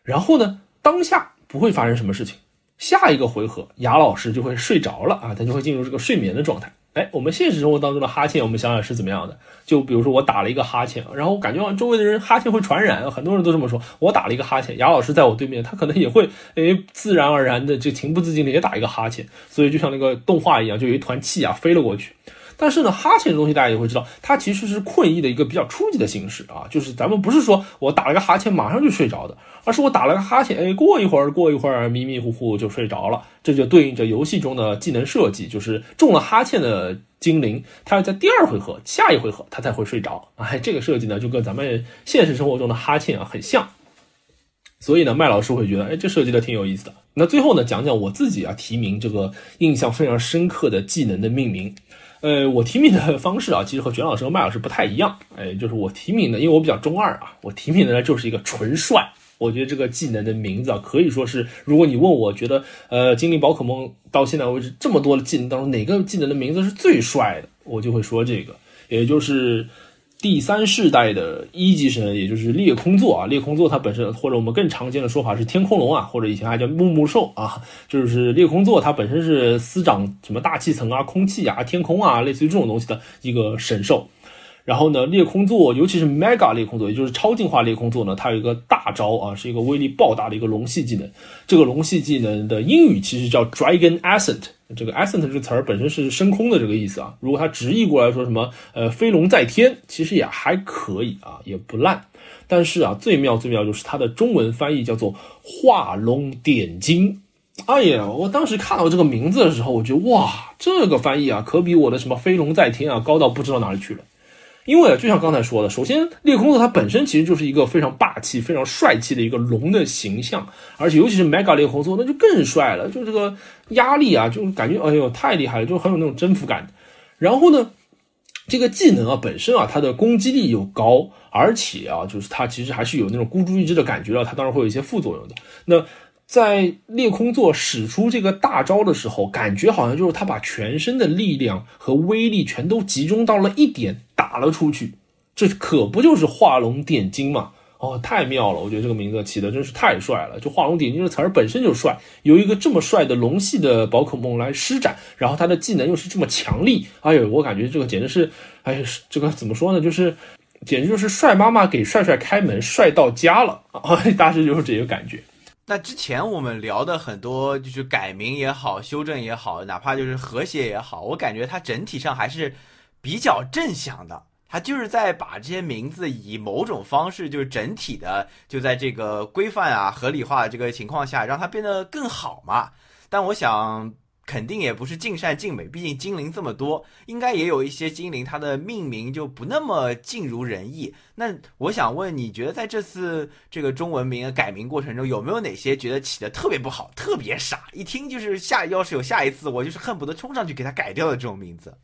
然后呢当下不会发生什么事情，下一个回合雅老师就会睡着了啊，他就会进入这个睡眠的状态，哎，我们现实生活当中的哈欠，我们想想是怎么样的？就比如说我打了一个哈欠，然后我感觉周围的人哈欠会传染，很多人都这么说。我打了一个哈欠，雅老师在我对面，他可能也会哎自然而然的就情不自禁的也打一个哈欠，所以就像那个动画一样，就有一团气啊飞了过去。但是呢，哈欠这东西大家也会知道，它其实是困意的一个比较初级的形式啊，就是咱们不是说我打了个哈欠马上就睡着的，而是我打了个哈欠，哎，过一会儿过一会儿迷迷糊糊就睡着了，这就对应着游戏中的技能设计，就是中了哈欠的精灵，它要在第二回合、下一回合它才会睡着，哎，这个设计呢就跟咱们现实生活中的哈欠啊很像，所以呢，麦老师会觉得，哎，这设计的挺有意思的。那最后呢，讲讲我自己啊提名这个印象非常深刻的技能的命名。呃，我提名的方式啊，其实和卷老师和麦老师不太一样。哎，就是我提名的，因为我比较中二啊，我提名的呢就是一个纯帅。我觉得这个技能的名字啊，可以说是，如果你问我觉得，呃，精灵宝可梦到现在为止这么多的技能当中，哪个技能的名字是最帅的，我就会说这个，也就是。第三世代的一级神，也就是裂空座啊，裂空座它本身，或者我们更常见的说法是天空龙啊，或者以前还叫木木兽啊，就是裂空座它本身是司掌什么大气层啊、空气啊、天空啊，类似于这种东西的一个神兽。然后呢，裂空座，尤其是 Mega 裂空座，也就是超进化裂空座呢，它有一个大招啊，是一个威力爆大的一个龙系技能。这个龙系技能的英语其实叫 Dragon Ascent，这个 Ascent 这个词儿本身是升空的这个意思啊。如果它直译过来说什么呃飞龙在天，其实也还可以啊，也不烂。但是啊，最妙最妙就是它的中文翻译叫做画龙点睛。哎呀，我当时看到这个名字的时候，我觉得哇，这个翻译啊，可比我的什么飞龙在天啊高到不知道哪里去了。因为就像刚才说的，首先裂空座它本身其实就是一个非常霸气、非常帅气的一个龙的形象，而且尤其是 Mega 裂空座，那就更帅了，就这个压力啊，就感觉哎呦太厉害了，就很有那种征服感。然后呢，这个技能啊本身啊它的攻击力又高，而且啊就是它其实还是有那种孤注一掷的感觉了，它当然会有一些副作用的。那在裂空座使出这个大招的时候，感觉好像就是他把全身的力量和威力全都集中到了一点，打了出去。这可不就是画龙点睛吗？哦，太妙了！我觉得这个名字起的真是太帅了。就画龙点睛这词儿本身就帅，有一个这么帅的龙系的宝可梦来施展，然后它的技能又是这么强力，哎呦，我感觉这个简直是，哎，这个怎么说呢？就是简直就是帅妈妈给帅帅开门，帅到家了啊！[laughs] 大致就是这个感觉。那之前我们聊的很多，就是改名也好，修正也好，哪怕就是和谐也好，我感觉它整体上还是比较正向的。他就是在把这些名字以某种方式，就是整体的就在这个规范啊、合理化这个情况下，让它变得更好嘛。但我想。肯定也不是尽善尽美，毕竟精灵这么多，应该也有一些精灵它的命名就不那么尽如人意。那我想问，你觉得在这次这个中文名改名过程中，有没有哪些觉得起的特别不好、特别傻，一听就是下要是有下一次，我就是恨不得冲上去给他改掉的这种名字？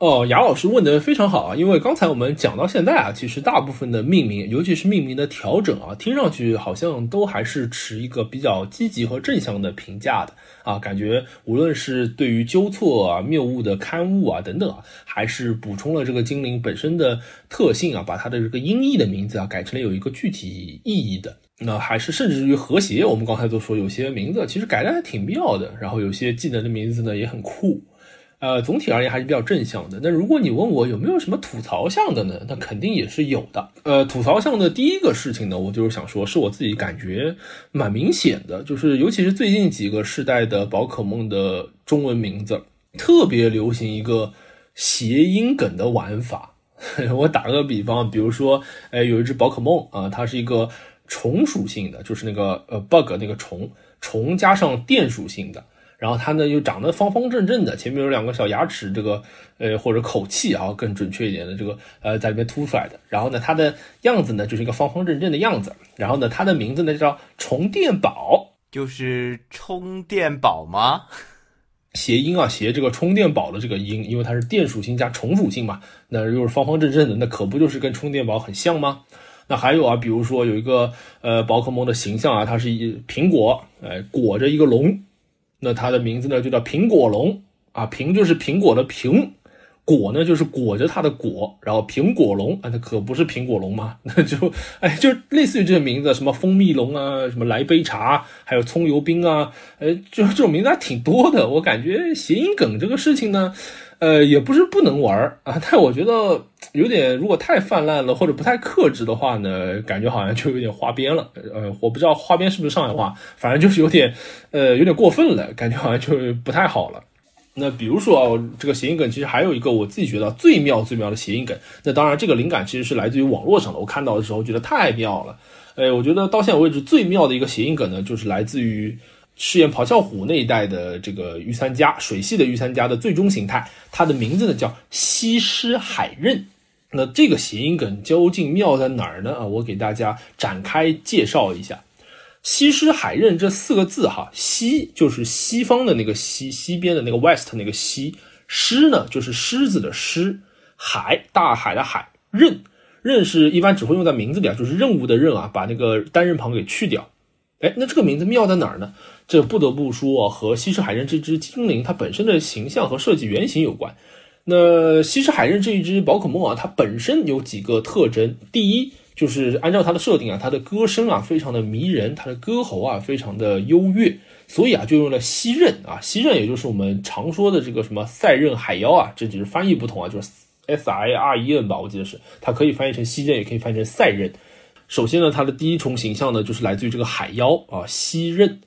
哦，雅老师问的非常好啊，因为刚才我们讲到现在啊，其实大部分的命名，尤其是命名的调整啊，听上去好像都还是持一个比较积极和正向的评价的啊，感觉无论是对于纠错啊、谬误的刊物啊等等啊，还是补充了这个精灵本身的特性啊，把它的这个音译的名字啊改成了有一个具体意义的，那还是甚至于和谐，我们刚才都说有些名字其实改的还挺妙的，然后有些技能的名字呢也很酷。呃，总体而言还是比较正向的。那如果你问我有没有什么吐槽项的呢？那肯定也是有的。呃，吐槽项的第一个事情呢，我就是想说，是我自己感觉蛮明显的，就是尤其是最近几个世代的宝可梦的中文名字，特别流行一个谐音梗的玩法。[laughs] 我打个比方，比如说，哎，有一只宝可梦啊，它是一个虫属性的，就是那个呃 bug 那个虫，虫加上电属性的。然后它呢又长得方方正正的，前面有两个小牙齿，这个呃或者口气啊更准确一点的这个呃在里面凸出来的。然后呢它的样子呢就是一个方方正正的样子。然后呢它的名字呢叫充电宝，就是充电宝吗？谐音啊，谐这个充电宝的这个音，因为它是电属性加虫属性嘛，那又是方方正正的，那可不就是跟充电宝很像吗？那还有啊，比如说有一个呃宝可梦的形象啊，它是一苹果，哎裹着一个龙。那它的名字呢就叫苹果龙啊，苹就是苹果的苹，果呢就是裹着它的果，然后苹果龙啊，那可不是苹果龙嘛，[laughs] 那就哎就类似于这个名字，什么蜂蜜龙啊，什么来杯茶，还有葱油冰啊，哎，就这种名字还挺多的。我感觉谐音梗这个事情呢，呃，也不是不能玩啊，但我觉得有点如果太泛滥了或者不太克制的话呢，感觉好像就有点花边了。呃，我不知道花边是不是上海话，反正就是有点呃有点过分了，感觉好像就不太好了。那比如说啊，这个谐音梗其实还有一个我自己觉得最妙最妙的谐音梗。那当然，这个灵感其实是来自于网络上的。我看到的时候觉得太妙了。哎，我觉得到现在为止最妙的一个谐音梗呢，就是来自于饰演咆哮虎那一代的这个御三家水系的御三家的最终形态，它的名字呢叫西施海刃。那这个谐音梗究竟妙在哪儿呢？啊，我给大家展开介绍一下。西施海刃这四个字，哈，西就是西方的那个西，西边的那个 west 那个西，狮呢就是狮子的狮，海大海的海，刃刃是一般只会用在名字里啊，就是任务的任啊，把那个单人旁给去掉。哎，那这个名字妙在哪儿呢？这不得不说和西施海刃这只精灵它本身的形象和设计原型有关。那西施海刃这一只宝可梦啊，它本身有几个特征，第一。就是按照它的设定啊，它的歌声啊非常的迷人，它的歌喉啊非常的优越，所以啊就用了西刃啊，西刃也就是我们常说的这个什么赛刃海妖啊，这只是翻译不同啊，就是 S I R E N 吧，我记得是，它可以翻译成西刃，也可以翻译成赛刃。首先呢，它的第一重形象呢就是来自于这个海妖啊西刃，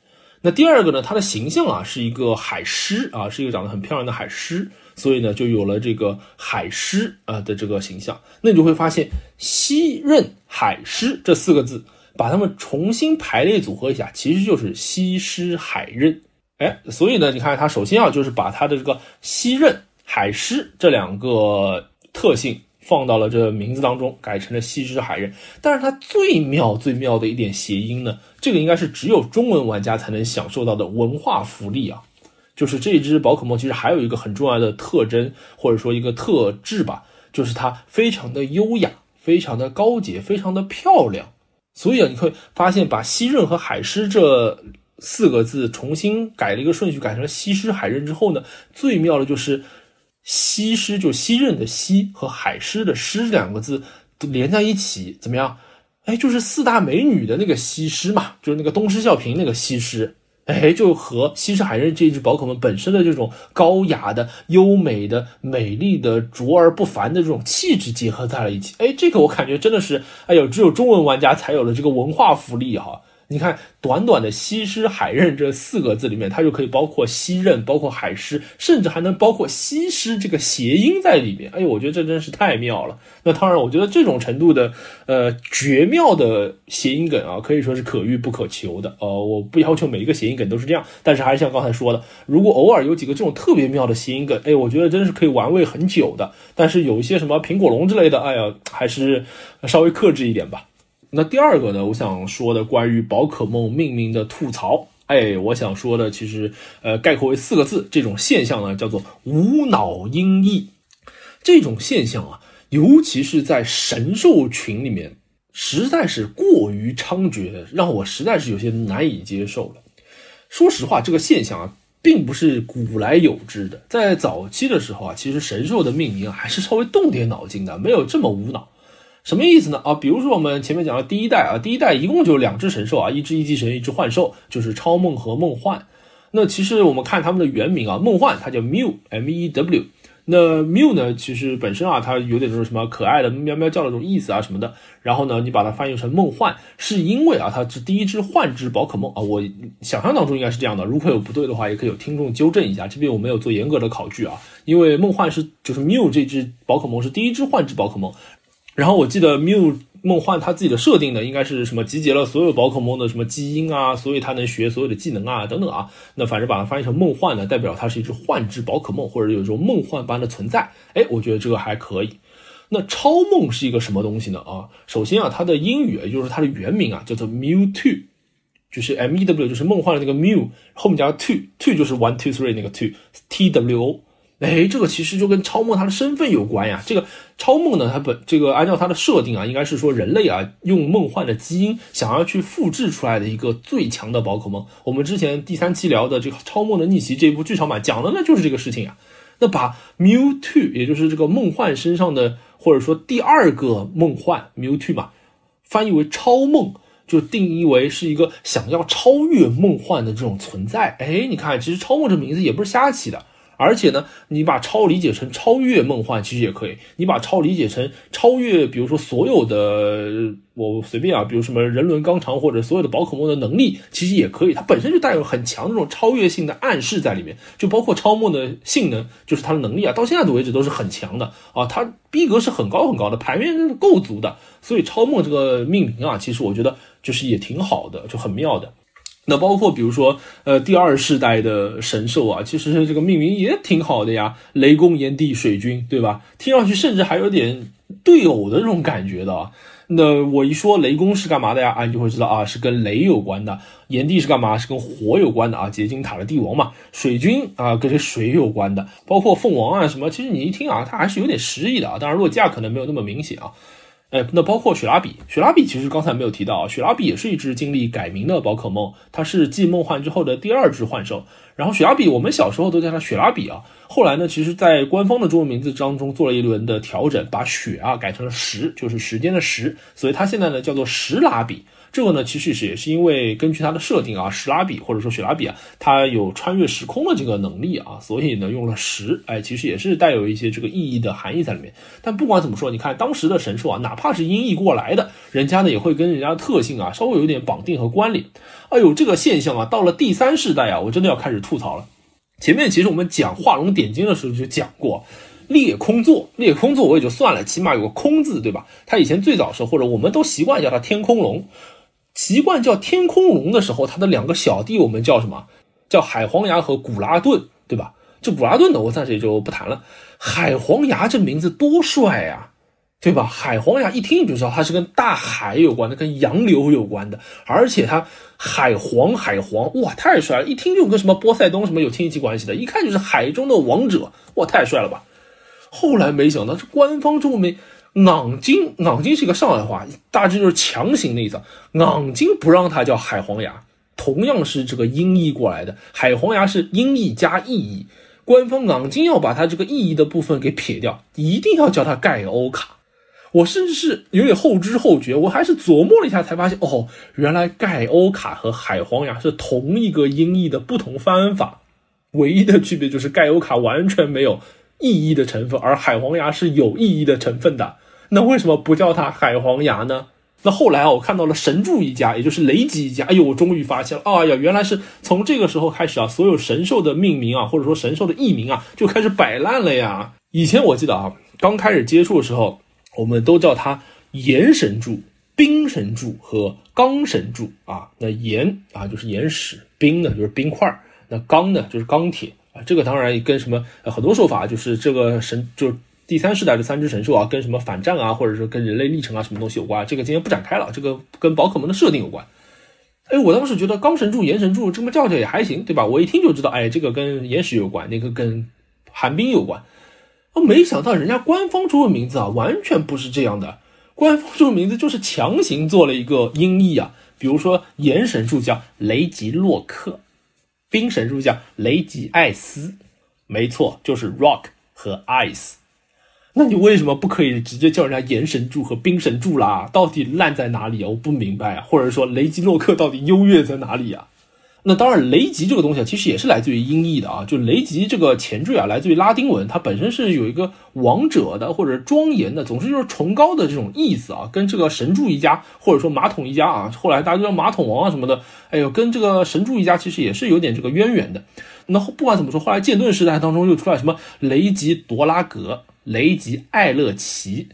那第二个呢，它的形象啊是一个海狮啊，是一个长得很漂亮的海狮。所以呢，就有了这个海狮啊的这个形象。那你就会发现“西刃海狮”这四个字，把它们重新排列组合一下，其实就是西施海刃。哎，所以呢，你看它首先啊，就是把它的这个西刃海狮这两个特性放到了这名字当中，改成了西施海刃。但是它最妙最妙的一点谐音呢，这个应该是只有中文玩家才能享受到的文化福利啊。就是这只宝可梦，其实还有一个很重要的特征，或者说一个特质吧，就是它非常的优雅，非常的高洁，非常的漂亮。所以啊，你会发现把西刃和海狮这四个字重新改了一个顺序，改成了西施海刃之后呢，最妙的就是西施就西刃的西和海狮的狮两个字连在一起，怎么样？哎，就是四大美女的那个西施嘛，就是那个东施效颦那个西施。哎，就和西施海刃这一只宝可梦本身的这种高雅的、优美的、美丽的、卓而不凡的这种气质结合在了一起。哎，这个我感觉真的是，哎呦，只有中文玩家才有了这个文化福利哈。你看，短短的西施海刃这四个字里面，它就可以包括西刃，包括海狮，甚至还能包括西施这个谐音在里面。哎呦，我觉得这真是太妙了。那当然，我觉得这种程度的呃绝妙的谐音梗啊，可以说是可遇不可求的。呃，我不要求每一个谐音梗都是这样，但是还是像刚才说的，如果偶尔有几个这种特别妙的谐音梗，哎，我觉得真是可以玩味很久的。但是有一些什么苹果龙之类的，哎呀，还是稍微克制一点吧。那第二个呢，我想说的关于宝可梦命名的吐槽，哎，我想说的其实呃概括为四个字，这种现象呢叫做无脑音译。这种现象啊，尤其是在神兽群里面，实在是过于猖獗，让我实在是有些难以接受了。说实话，这个现象啊，并不是古来有之的，在早期的时候啊，其实神兽的命名，还是稍微动点脑筋的，没有这么无脑。什么意思呢？啊，比如说我们前面讲的第一代啊，第一代一共就两只神兽啊，一只一级神，一只幻兽，就是超梦和梦幻。那其实我们看他们的原名啊，梦幻它叫 Mew，M E W。那 Mew 呢，其实本身啊，它有点就是什么可爱的喵喵叫的这种意思啊什么的。然后呢，你把它翻译成梦幻，是因为啊，它是第一只幻之宝可梦啊。我想象当中应该是这样的，如果有不对的话，也可以有听众纠正一下。这边我没有做严格的考据啊，因为梦幻是就是 Mew 这只宝可梦是第一只幻之宝可梦。然后我记得 Mew 梦幻它自己的设定呢，应该是什么集结了所有宝可梦的什么基因啊，所以它能学所有的技能啊等等啊。那反正把它翻译成梦幻呢，代表它是一只幻之宝可梦，或者有一种梦幻般的存在。哎，我觉得这个还可以。那超梦是一个什么东西呢？啊，首先啊，它的英语也就是它的原名啊，叫做 Mewtwo，就是 M E W，就是梦幻的那个 Mew，后面加 two，two 就是 one two three 那个 two，T W O。哎，这个其实就跟超梦它的身份有关呀。这个超梦呢，它本这个按照它的设定啊，应该是说人类啊用梦幻的基因想要去复制出来的一个最强的宝可梦。我们之前第三期聊的这个超梦的逆袭这一部剧场版讲的呢就是这个事情啊。那把 Mewtwo，也就是这个梦幻身上的，或者说第二个梦幻 Mewtwo 嘛，翻译为超梦，就定义为是一个想要超越梦幻的这种存在。哎，你看，其实超梦这名字也不是瞎起的。而且呢，你把超理解成超越梦幻，其实也可以。你把超理解成超越，比如说所有的，我随便啊，比如什么人伦纲常或者所有的宝可梦的能力，其实也可以。它本身就带有很强这种超越性的暗示在里面，就包括超梦的性能，就是它的能力啊，到现在的为止都是很强的啊，它逼格是很高很高的，牌面是够足的。所以超梦这个命名啊，其实我觉得就是也挺好的，就很妙的。那包括比如说，呃，第二世代的神兽啊，其实这个命名也挺好的呀，雷公、炎帝、水军，对吧？听上去甚至还有点对偶的这种感觉的。那我一说雷公是干嘛的呀？啊，你就会知道啊，是跟雷有关的；炎帝是干嘛？是跟火有关的啊，结晶塔的帝王嘛。水军啊，跟这水有关的，包括凤凰啊什么，其实你一听啊，它还是有点诗意的啊。当然落架可能没有那么明显啊。哎，那包括雪拉比，雪拉比其实刚才没有提到啊，雪拉比也是一只经历改名的宝可梦，它是继梦幻之后的第二只幻兽。然后雪拉比，我们小时候都叫它雪拉比啊，后来呢，其实在官方的中文名字当中做了一轮的调整，把雪啊改成了时，就是时间的时，所以它现在呢叫做时拉比。这个呢，其实是也是因为根据它的设定啊，史拉比或者说雪拉比啊，它有穿越时空的这个能力啊，所以呢用了十，哎，其实也是带有一些这个意义的含义在里面。但不管怎么说，你看当时的神兽啊，哪怕是音译过来的，人家呢也会跟人家的特性啊稍微有点绑定和关联。哎呦，这个现象啊，到了第三世代啊，我真的要开始吐槽了。前面其实我们讲画龙点睛的时候就讲过，裂空座，裂空座我也就算了，起码有个空字，对吧？它以前最早时候或者我们都习惯叫它天空龙。习惯叫天空龙的时候，他的两个小弟我们叫什么？叫海皇牙和古拉顿，对吧？这古拉顿的，我暂时也就不谈了。海皇牙这名字多帅呀，对吧？海皇牙一听你就知道它是跟大海有关的，跟洋流有关的，而且它海皇海皇，哇，太帅了！一听就跟什么波塞冬什么有亲戚关系的，一看就是海中的王者，哇，太帅了吧！后来没想到这官方中文。昂金，昂金是一个上海话，大致就是强行的意思。昂金不让它叫海黄牙，同样是这个音译过来的。海黄牙是音译加意译，官方昂金要把它这个意译的部分给撇掉，一定要叫它盖欧卡。我甚至是有点后知后觉，我还是琢磨了一下才发现，哦，原来盖欧卡和海黄牙是同一个音译的不同翻法，唯一的区别就是盖欧卡完全没有意义的成分，而海黄牙是有意义的成分的。那为什么不叫它海皇牙呢？那后来啊，我看到了神柱一家，也就是雷吉一家。哎呦，我终于发现了，哎呀，原来是从这个时候开始啊，所有神兽的命名啊，或者说神兽的译名啊，就开始摆烂了呀。以前我记得啊，刚开始接触的时候，我们都叫它岩神柱、冰神柱和钢神柱啊。那岩啊就是岩石，冰呢就是冰块，那钢呢就是钢铁啊。这个当然也跟什么很多说法，就是这个神就是。第三世代的三只神兽啊，跟什么反战啊，或者说跟人类历程啊，什么东西有关？这个今天不展开了。这个跟宝可梦的设定有关。哎，我当时觉得钢神柱、岩神柱这么叫叫也还行，对吧？我一听就知道，哎，这个跟岩石有关，那个跟寒冰有关。哦，没想到人家官方中文名字啊，完全不是这样的。官方中文名字就是强行做了一个音译啊，比如说岩神柱叫雷吉洛克，冰神柱叫雷吉艾斯，没错，就是 rock 和 ice。那你为什么不可以直接叫人家岩神柱和冰神柱啦？到底烂在哪里啊？我不明白啊！或者说雷吉洛克到底优越在哪里啊？那当然，雷吉这个东西啊，其实也是来自于音译的啊。就雷吉这个前缀啊，来自于拉丁文，它本身是有一个王者的或者庄严的，总之就是崇高的这种意思啊。跟这个神柱一家或者说马桶一家啊，后来大家都叫马桶王啊什么的，哎呦，跟这个神柱一家其实也是有点这个渊源的。那不管怎么说，后来剑盾时代当中又出来什么雷吉多拉格。雷吉艾勒奇，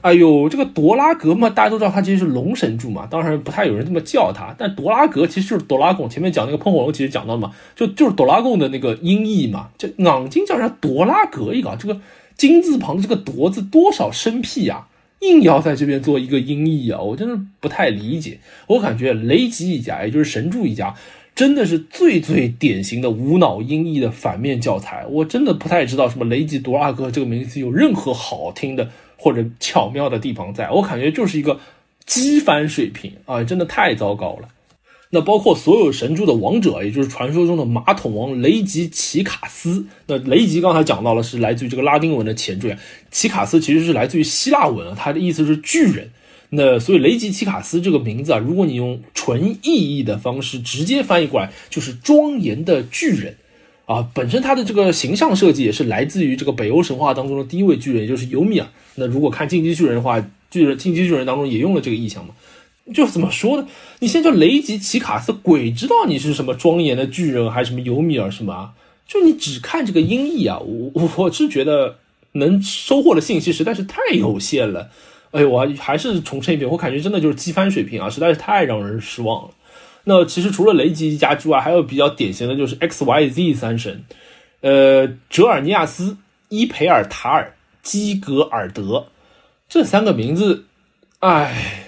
哎呦，这个多拉格嘛，大家都知道他其实是龙神柱嘛，当然不太有人这么叫他，但多拉格其实就是哆啦贡。前面讲那个喷火龙，其实讲到了嘛，就就是哆啦贡的那个音译嘛。这昂金叫人家多拉格一个，这个金字旁的这个夺字多少生僻呀，硬要在这边做一个音译啊，我真的不太理解。我感觉雷吉一家，也就是神柱一家。真的是最最典型的无脑音译的反面教材，我真的不太知道什么雷吉多拉哥这个名字有任何好听的或者巧妙的地方，在我感觉就是一个机翻水平啊，真的太糟糕了。那包括所有神柱的王者，也就是传说中的马桶王雷吉奇卡斯。那雷吉刚才讲到了，是来自于这个拉丁文的前缀，奇卡斯其实是来自于希腊文，它的意思是巨人。那所以雷吉奇卡斯这个名字啊，如果你用纯意译的方式直接翻译过来，就是庄严的巨人啊。本身他的这个形象设计也是来自于这个北欧神话当中的第一位巨人，也就是尤米尔。那如果看进击巨人的话，巨人进击巨人当中也用了这个意象嘛。就怎么说呢？你现在叫雷吉奇卡斯，鬼知道你是什么庄严的巨人，还是什么尤米尔什么啊？就你只看这个音译啊，我我是觉得能收获的信息实在是太有限了。哎，我还是重申一遍，我感觉真的就是机翻水平啊，实在是太让人失望了。那其实除了雷吉一家之外，还有比较典型的就是 X Y Z 三神，呃，哲尔尼亚斯、伊培尔塔尔、基格尔德这三个名字，哎，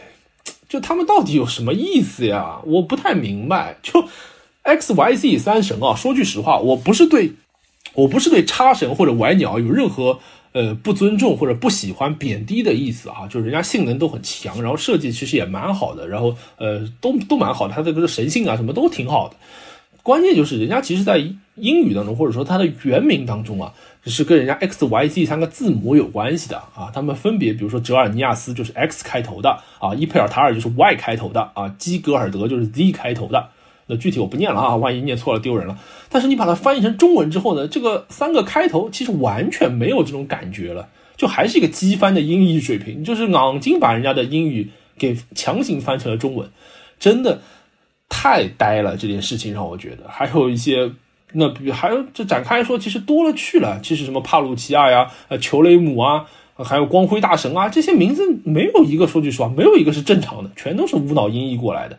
就他们到底有什么意思呀？我不太明白。就 X Y Z 三神啊，说句实话，我不是对，我不是对叉神或者歪鸟有任何。呃，不尊重或者不喜欢、贬低的意思啊，就是人家性能都很强，然后设计其实也蛮好的，然后呃，都都蛮好的，它这个神性啊什么都挺好的。关键就是人家其实在英语当中，或者说它的原名当中啊，是跟人家 X Y Z 三个字母有关系的啊。他们分别，比如说哲尔尼亚斯就是 X 开头的啊，伊佩尔塔尔就是 Y 开头的啊，基格尔德就是 Z 开头的。那具体我不念了啊，万一念错了丢人了。但是你把它翻译成中文之后呢，这个三个开头其实完全没有这种感觉了，就还是一个机翻的音译水平，就是昂金把人家的英语给强行翻成了中文，真的太呆了。这件事情让我觉得，还有一些那比还有这展开说，其实多了去了。其实什么帕鲁奇亚呀、呃裘雷姆啊，还有光辉大神啊，这些名字没有一个说句实话，没有一个是正常的，全都是无脑音译过来的。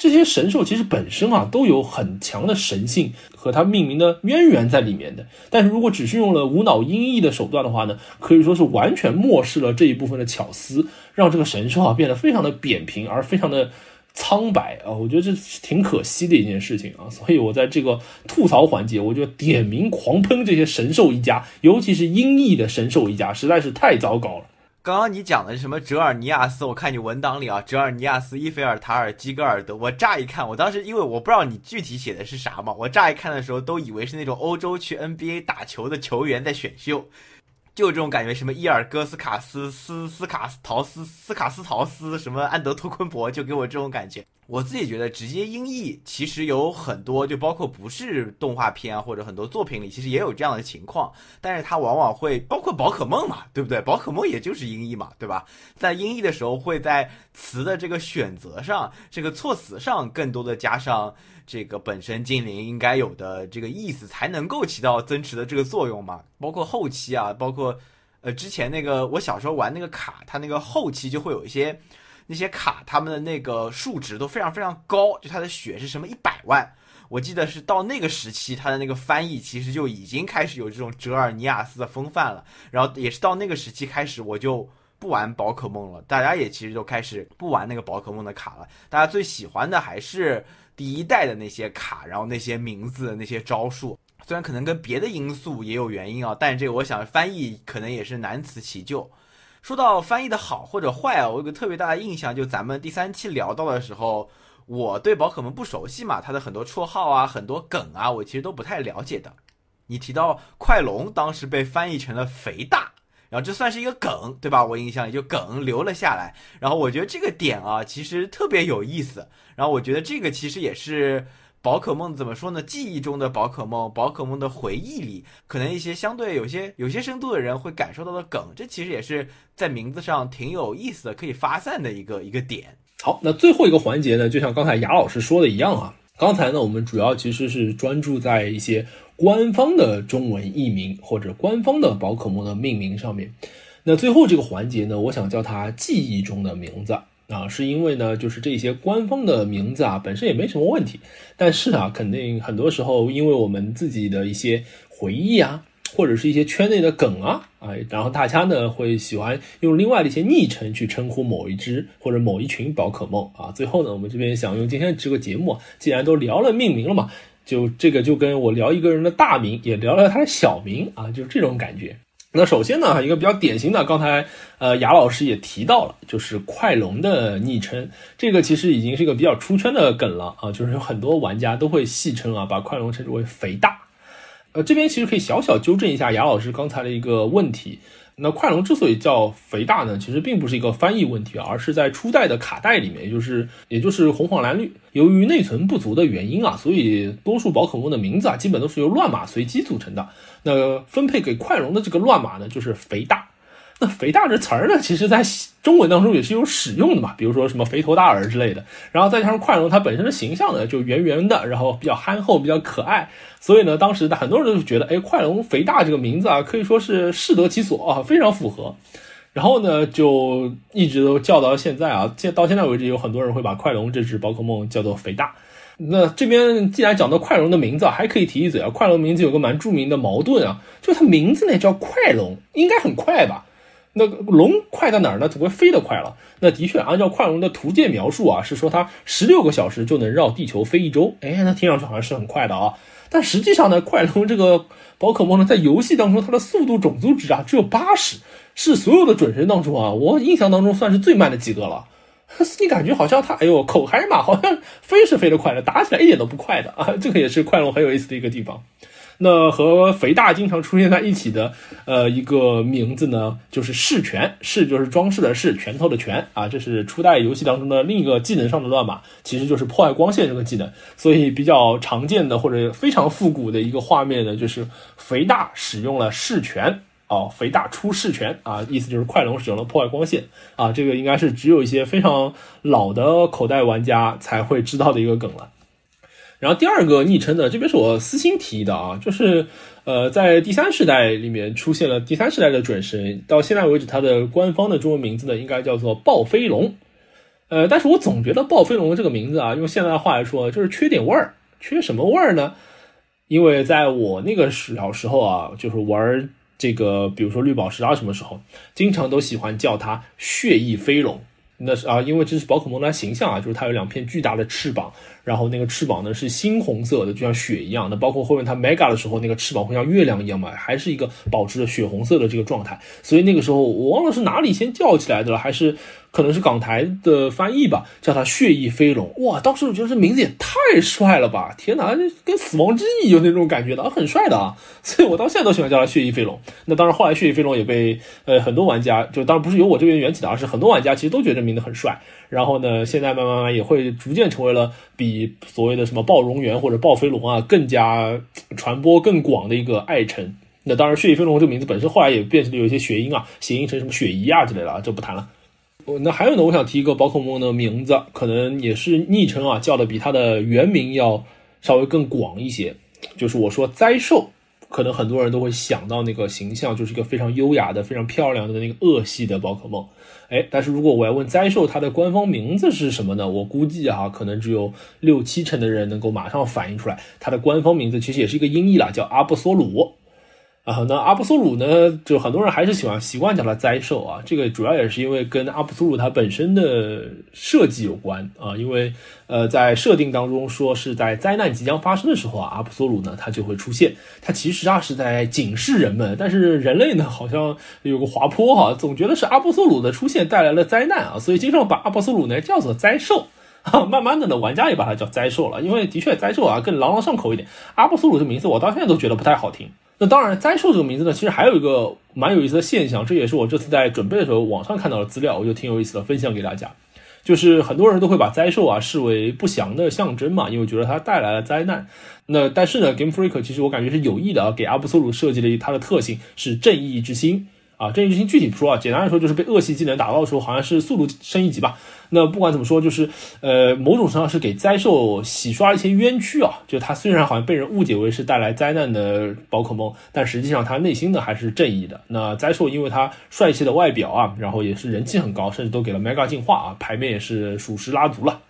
这些神兽其实本身啊都有很强的神性和它命名的渊源在里面的，但是如果只是用了无脑音译的手段的话呢，可以说是完全漠视了这一部分的巧思，让这个神兽啊变得非常的扁平而非常的苍白。啊，我觉得这是挺可惜的一件事情啊，所以我在这个吐槽环节，我就点名狂喷这些神兽一家，尤其是音译的神兽一家，实在是太糟糕了。刚刚你讲的什么哲尔尼亚斯？我看你文档里啊，哲尔尼亚斯、伊菲尔塔尔、基格尔德。我乍一看，我当时因为我不知道你具体写的是啥嘛，我乍一看的时候都以为是那种欧洲去 NBA 打球的球员在选秀。就这种感觉，什么伊尔戈斯卡斯、斯斯卡斯陶斯、斯卡斯陶斯，什么安德托昆博，就给我这种感觉。我自己觉得，直接音译其实有很多，就包括不是动画片啊，或者很多作品里，其实也有这样的情况。但是它往往会包括宝可梦嘛，对不对？宝可梦也就是音译嘛，对吧？在音译的时候，会在词的这个选择上，这个措辞上，更多的加上。这个本身精灵应该有的这个意思，才能够起到增持的这个作用嘛。包括后期啊，包括呃之前那个我小时候玩那个卡，它那个后期就会有一些那些卡，他们的那个数值都非常非常高，就它的血是什么一百万。我记得是到那个时期，它的那个翻译其实就已经开始有这种哲尔尼亚斯的风范了。然后也是到那个时期开始，我就不玩宝可梦了，大家也其实都开始不玩那个宝可梦的卡了。大家最喜欢的还是。第一代的那些卡，然后那些名字、那些招数，虽然可能跟别的因素也有原因啊，但这个我想翻译可能也是难辞其咎。说到翻译的好或者坏啊，我有个特别大的印象，就咱们第三期聊到的时候，我对宝可梦不熟悉嘛，它的很多绰号啊、很多梗啊，我其实都不太了解的。你提到快龙当时被翻译成了肥大。然后这算是一个梗，对吧？我印象里就梗留了下来。然后我觉得这个点啊，其实特别有意思。然后我觉得这个其实也是宝可梦怎么说呢？记忆中的宝可梦，宝可梦的回忆里，可能一些相对有些有些深度的人会感受到的梗。这其实也是在名字上挺有意思的，可以发散的一个一个点。好，那最后一个环节呢，就像刚才雅老师说的一样啊。刚才呢，我们主要其实是专注在一些。官方的中文译名或者官方的宝可梦的命名上面，那最后这个环节呢，我想叫它记忆中的名字啊，是因为呢，就是这些官方的名字啊，本身也没什么问题，但是啊，肯定很多时候因为我们自己的一些回忆啊，或者是一些圈内的梗啊，啊，然后大家呢会喜欢用另外的一些昵称去称呼某一只或者某一群宝可梦啊，最后呢，我们这边想用今天这个节目，既然都聊了命名了嘛。就这个就跟我聊一个人的大名，也聊聊他的小名啊，就是这种感觉。那首先呢，一个比较典型的，刚才呃雅老师也提到了，就是快龙的昵称，这个其实已经是一个比较出圈的梗了啊，就是有很多玩家都会戏称啊，把快龙称之为肥大。呃，这边其实可以小小纠正一下雅老师刚才的一个问题。那快龙之所以叫肥大呢，其实并不是一个翻译问题，而是在初代的卡带里面，也就是也就是红黄蓝绿，由于内存不足的原因啊，所以多数宝可梦的名字啊，基本都是由乱码随机组成的。那分配给快龙的这个乱码呢，就是肥大。那肥大这词儿呢，其实在中文当中也是有使用的嘛，比如说什么肥头大耳之类的。然后再加上快龙它本身的形象呢，就圆圆的，然后比较憨厚，比较可爱。所以呢，当时很多人都觉得，哎，快龙肥大这个名字啊，可以说是适得其所啊，非常符合。然后呢，就一直都叫到现在啊，现到现在为止，有很多人会把快龙这只宝可梦叫做肥大。那这边既然讲到快龙的名字，还可以提一嘴啊，快龙名字有个蛮著名的矛盾啊，就它名字呢叫快龙，应该很快吧？那龙快在哪儿呢？怎么会飞得快了？那的确，按照快龙的图鉴描述啊，是说它十六个小时就能绕地球飞一周。哎，那听上去好像是很快的啊。但实际上呢，快龙这个宝可梦呢，在游戏当中它的速度种族值啊只有八十，是所有的准神当中啊，我印象当中算是最慢的几个了。你感觉好像它，哎呦，口嗨嘛，好像飞是飞得快的，打起来一点都不快的啊！这个也是快龙很有意思的一个地方。那和肥大经常出现在一起的，呃，一个名字呢，就是饰拳，饰就是装饰的饰，拳头的拳啊，这是初代游戏当中的另一个技能上的乱码，其实就是破坏光线这个技能。所以比较常见的或者非常复古的一个画面呢，就是肥大使用了饰拳。哦，肥大出世拳啊，意思就是快龙使用了破坏光线啊，这个应该是只有一些非常老的口袋玩家才会知道的一个梗了。然后第二个昵称呢，这边是我私心提议的啊，就是呃，在第三世代里面出现了第三世代的准神，到现在为止它的官方的中文名字呢，应该叫做暴飞龙。呃，但是我总觉得暴飞龙这个名字啊，用现在的话来说，就是缺点味儿，缺什么味儿呢？因为在我那个小时候啊，就是玩。这个比如说绿宝石啊，什么时候经常都喜欢叫它血翼飞龙？那是啊，因为这是宝可梦的形象啊，就是它有两片巨大的翅膀，然后那个翅膀呢是猩红色的，就像血一样的。包括后面它 mega 的时候，那个翅膀会像月亮一样嘛，还是一个保持着血红色的这个状态。所以那个时候我忘了是哪里先叫起来的了，还是。可能是港台的翻译吧，叫它血翼飞龙。哇，当时我觉得这名字也太帅了吧！天哪，跟死亡之翼有那种感觉的，很帅的啊！所以我到现在都喜欢叫它血翼飞龙。那当然，后来血翼飞龙也被呃很多玩家，就当然不是由我这边缘起的，而是很多玩家其实都觉得这名字很帅。然后呢，现在慢慢慢也会逐渐成为了比所谓的什么暴龙猿或者暴飞龙啊更加传播更广的一个爱称。那当然，血翼飞龙这个名字本身后来也变成了有一些谐音啊，谐音成什么雪姨啊之类的啊，就不谈了。那还有呢，我想提一个宝可梦的名字，可能也是昵称啊，叫的比它的原名要稍微更广一些。就是我说灾兽，可能很多人都会想到那个形象，就是一个非常优雅的、非常漂亮的那个恶系的宝可梦。哎，但是如果我要问灾兽它的官方名字是什么呢？我估计哈，可能只有六七成的人能够马上反映出来，它的官方名字其实也是一个音译啦，叫阿布索鲁。啊，那阿布苏鲁呢？就很多人还是喜欢习惯叫它灾兽啊。这个主要也是因为跟阿布苏鲁它本身的设计有关啊。因为呃，在设定当中说是在灾难即将发生的时候啊，阿布苏鲁呢它就会出现。它其实啊是在警示人们，但是人类呢好像有个滑坡哈，总觉得是阿布苏鲁的出现带来了灾难啊，所以经常把阿布苏鲁呢叫做灾兽。哈，慢慢的呢，玩家也把它叫灾兽了，因为的确灾兽啊更朗朗上口一点。阿布苏鲁这名字我到现在都觉得不太好听。那当然，灾兽这个名字呢，其实还有一个蛮有意思的现象，这也是我这次在准备的时候网上看到的资料，我就挺有意思的，分享给大家。就是很多人都会把灾兽啊视为不祥的象征嘛，因为觉得它带来了灾难。那但是呢，Game Freak 其实我感觉是有意的啊，给阿布苏鲁设计了它的特性是正义之心。啊，正义之心具体不说啊，简单来说就是被恶系技能打到的时候，好像是速度升一级吧。那不管怎么说，就是呃，某种程度上是给灾兽洗刷了一些冤屈啊。就它虽然好像被人误解为是带来灾难的宝可梦，但实际上它内心呢还是正义的。那灾兽因为它帅气的外表啊，然后也是人气很高，甚至都给了 Mega 进化啊，牌面也是属实拉足了。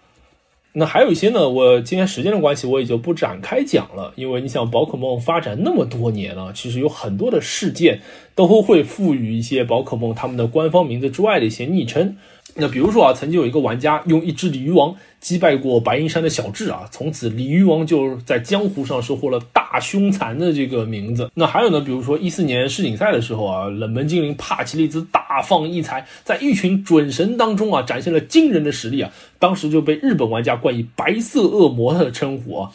那还有一些呢，我今天时间的关系，我也就不展开讲了。因为你想，宝可梦发展那么多年了，其实有很多的事件都会赋予一些宝可梦他们的官方名字之外的一些昵称。那比如说啊，曾经有一个玩家用一只鲤鱼王击败过白银山的小智啊，从此鲤鱼王就在江湖上收获了大凶残的这个名字。那还有呢，比如说一四年世锦赛的时候啊，冷门精灵帕奇利兹大放异彩，在一群准神当中啊，展现了惊人的实力啊，当时就被日本玩家冠以“白色恶魔”的称呼啊。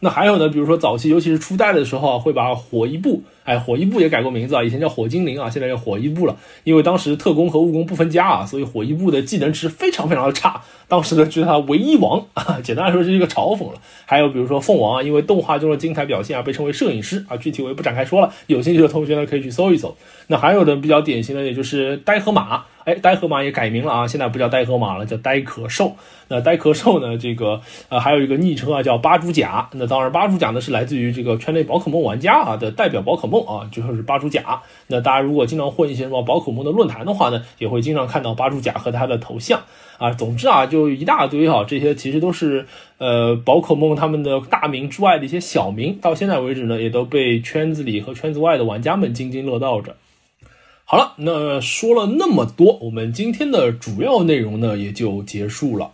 那还有呢，比如说早期，尤其是初代的时候啊，会把火一部，哎，火一部也改过名字啊，以前叫火精灵啊，现在叫火一部了。因为当时特工和务工不分家啊，所以火一部的技能值非常非常的差。当时呢，觉得他唯一王啊，简单来说就是一个嘲讽了。还有比如说凤凰啊，因为动画中的精彩表现啊，被称为摄影师啊，具体我也不展开说了。有兴趣的同学呢，可以去搜一搜。那还有的比较典型的，也就是呆河马。哎，呆河马也改名了啊，现在不叫呆河马了，叫呆壳兽。那呆壳兽呢，这个呃还有一个昵称啊，叫八蛛甲。那当然，八蛛甲呢是来自于这个圈内宝可梦玩家啊的代表宝可梦啊，就是八蛛甲。那大家如果经常混一些什么宝可梦的论坛的话呢，也会经常看到八蛛甲和它的头像啊。总之啊，就一大堆哈，这些其实都是呃宝可梦他们的大名之外的一些小名，到现在为止呢，也都被圈子里和圈子外的玩家们津津乐道着。好了，那说了那么多，我们今天的主要内容呢也就结束了。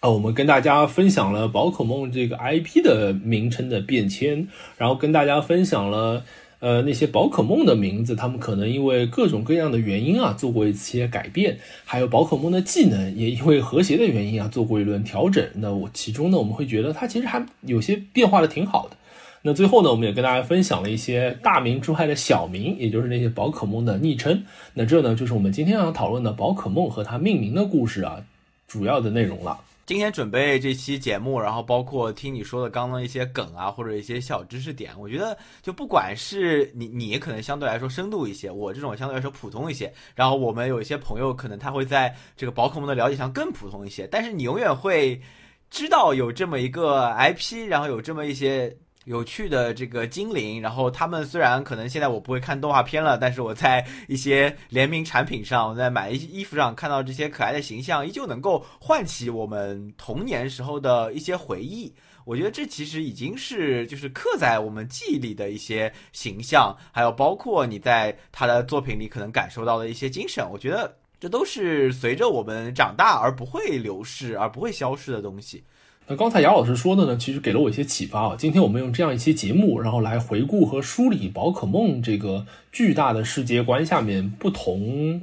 啊，我们跟大家分享了宝可梦这个 IP 的名称的变迁，然后跟大家分享了呃那些宝可梦的名字，他们可能因为各种各样的原因啊做过一些改变，还有宝可梦的技能也因为和谐的原因啊做过一轮调整。那我其中呢，我们会觉得它其实还有些变化的挺好的。那最后呢，我们也跟大家分享了一些大名之外的小名，也就是那些宝可梦的昵称。那这呢，就是我们今天要讨论的宝可梦和它命名的故事啊，主要的内容了。今天准备这期节目，然后包括听你说的刚刚一些梗啊，或者一些小知识点，我觉得就不管是你，你可能相对来说深度一些，我这种相对来说普通一些，然后我们有一些朋友可能他会在这个宝可梦的了解上更普通一些，但是你永远会知道有这么一个 IP，然后有这么一些。有趣的这个精灵，然后他们虽然可能现在我不会看动画片了，但是我在一些联名产品上，我在买一些衣服上看到这些可爱的形象，依旧能够唤起我们童年时候的一些回忆。我觉得这其实已经是就是刻在我们记忆里的一些形象，还有包括你在他的作品里可能感受到的一些精神。我觉得这都是随着我们长大而不会流逝而不会消失的东西。那刚才姚老师说的呢，其实给了我一些启发啊。今天我们用这样一期节目，然后来回顾和梳理宝可梦这个巨大的世界观下面不同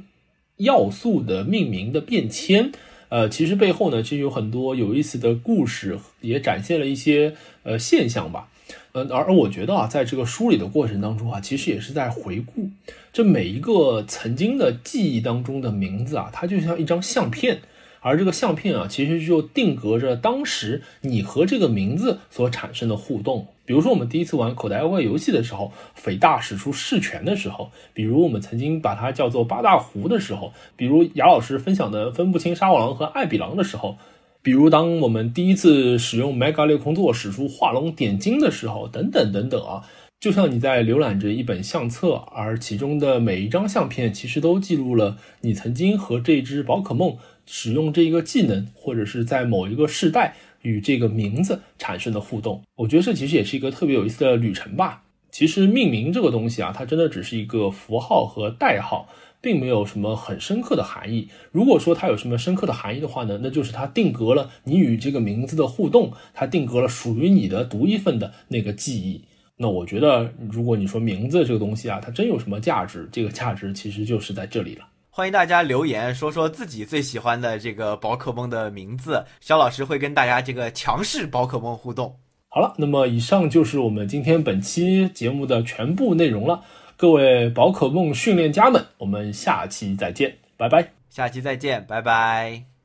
要素的命名的变迁。呃，其实背后呢，其实有很多有意思的故事，也展现了一些呃现象吧。呃，而而我觉得啊，在这个梳理的过程当中啊，其实也是在回顾这每一个曾经的记忆当中的名字啊，它就像一张相片。而这个相片啊，其实就定格着当时你和这个名字所产生的互动。比如说，我们第一次玩口袋妖怪游戏的时候，匪大使出噬拳的时候；比如我们曾经把它叫做八大湖的时候；比如雅老师分享的分不清沙瓦狼和艾比狼的时候；比如当我们第一次使用 Mega 六空座使出画龙点睛的时候，等等等等啊。就像你在浏览着一本相册，而其中的每一张相片，其实都记录了你曾经和这只宝可梦使用这一个技能，或者是在某一个世代与这个名字产生的互动。我觉得这其实也是一个特别有意思的旅程吧。其实命名这个东西啊，它真的只是一个符号和代号，并没有什么很深刻的含义。如果说它有什么深刻的含义的话呢，那就是它定格了你与这个名字的互动，它定格了属于你的独一份的那个记忆。那我觉得，如果你说名字这个东西啊，它真有什么价值？这个价值其实就是在这里了。欢迎大家留言说说自己最喜欢的这个宝可梦的名字，肖老师会跟大家这个强势宝可梦互动。好了，那么以上就是我们今天本期节目的全部内容了。各位宝可梦训练家们，我们下期再见，拜拜。下期再见，拜拜。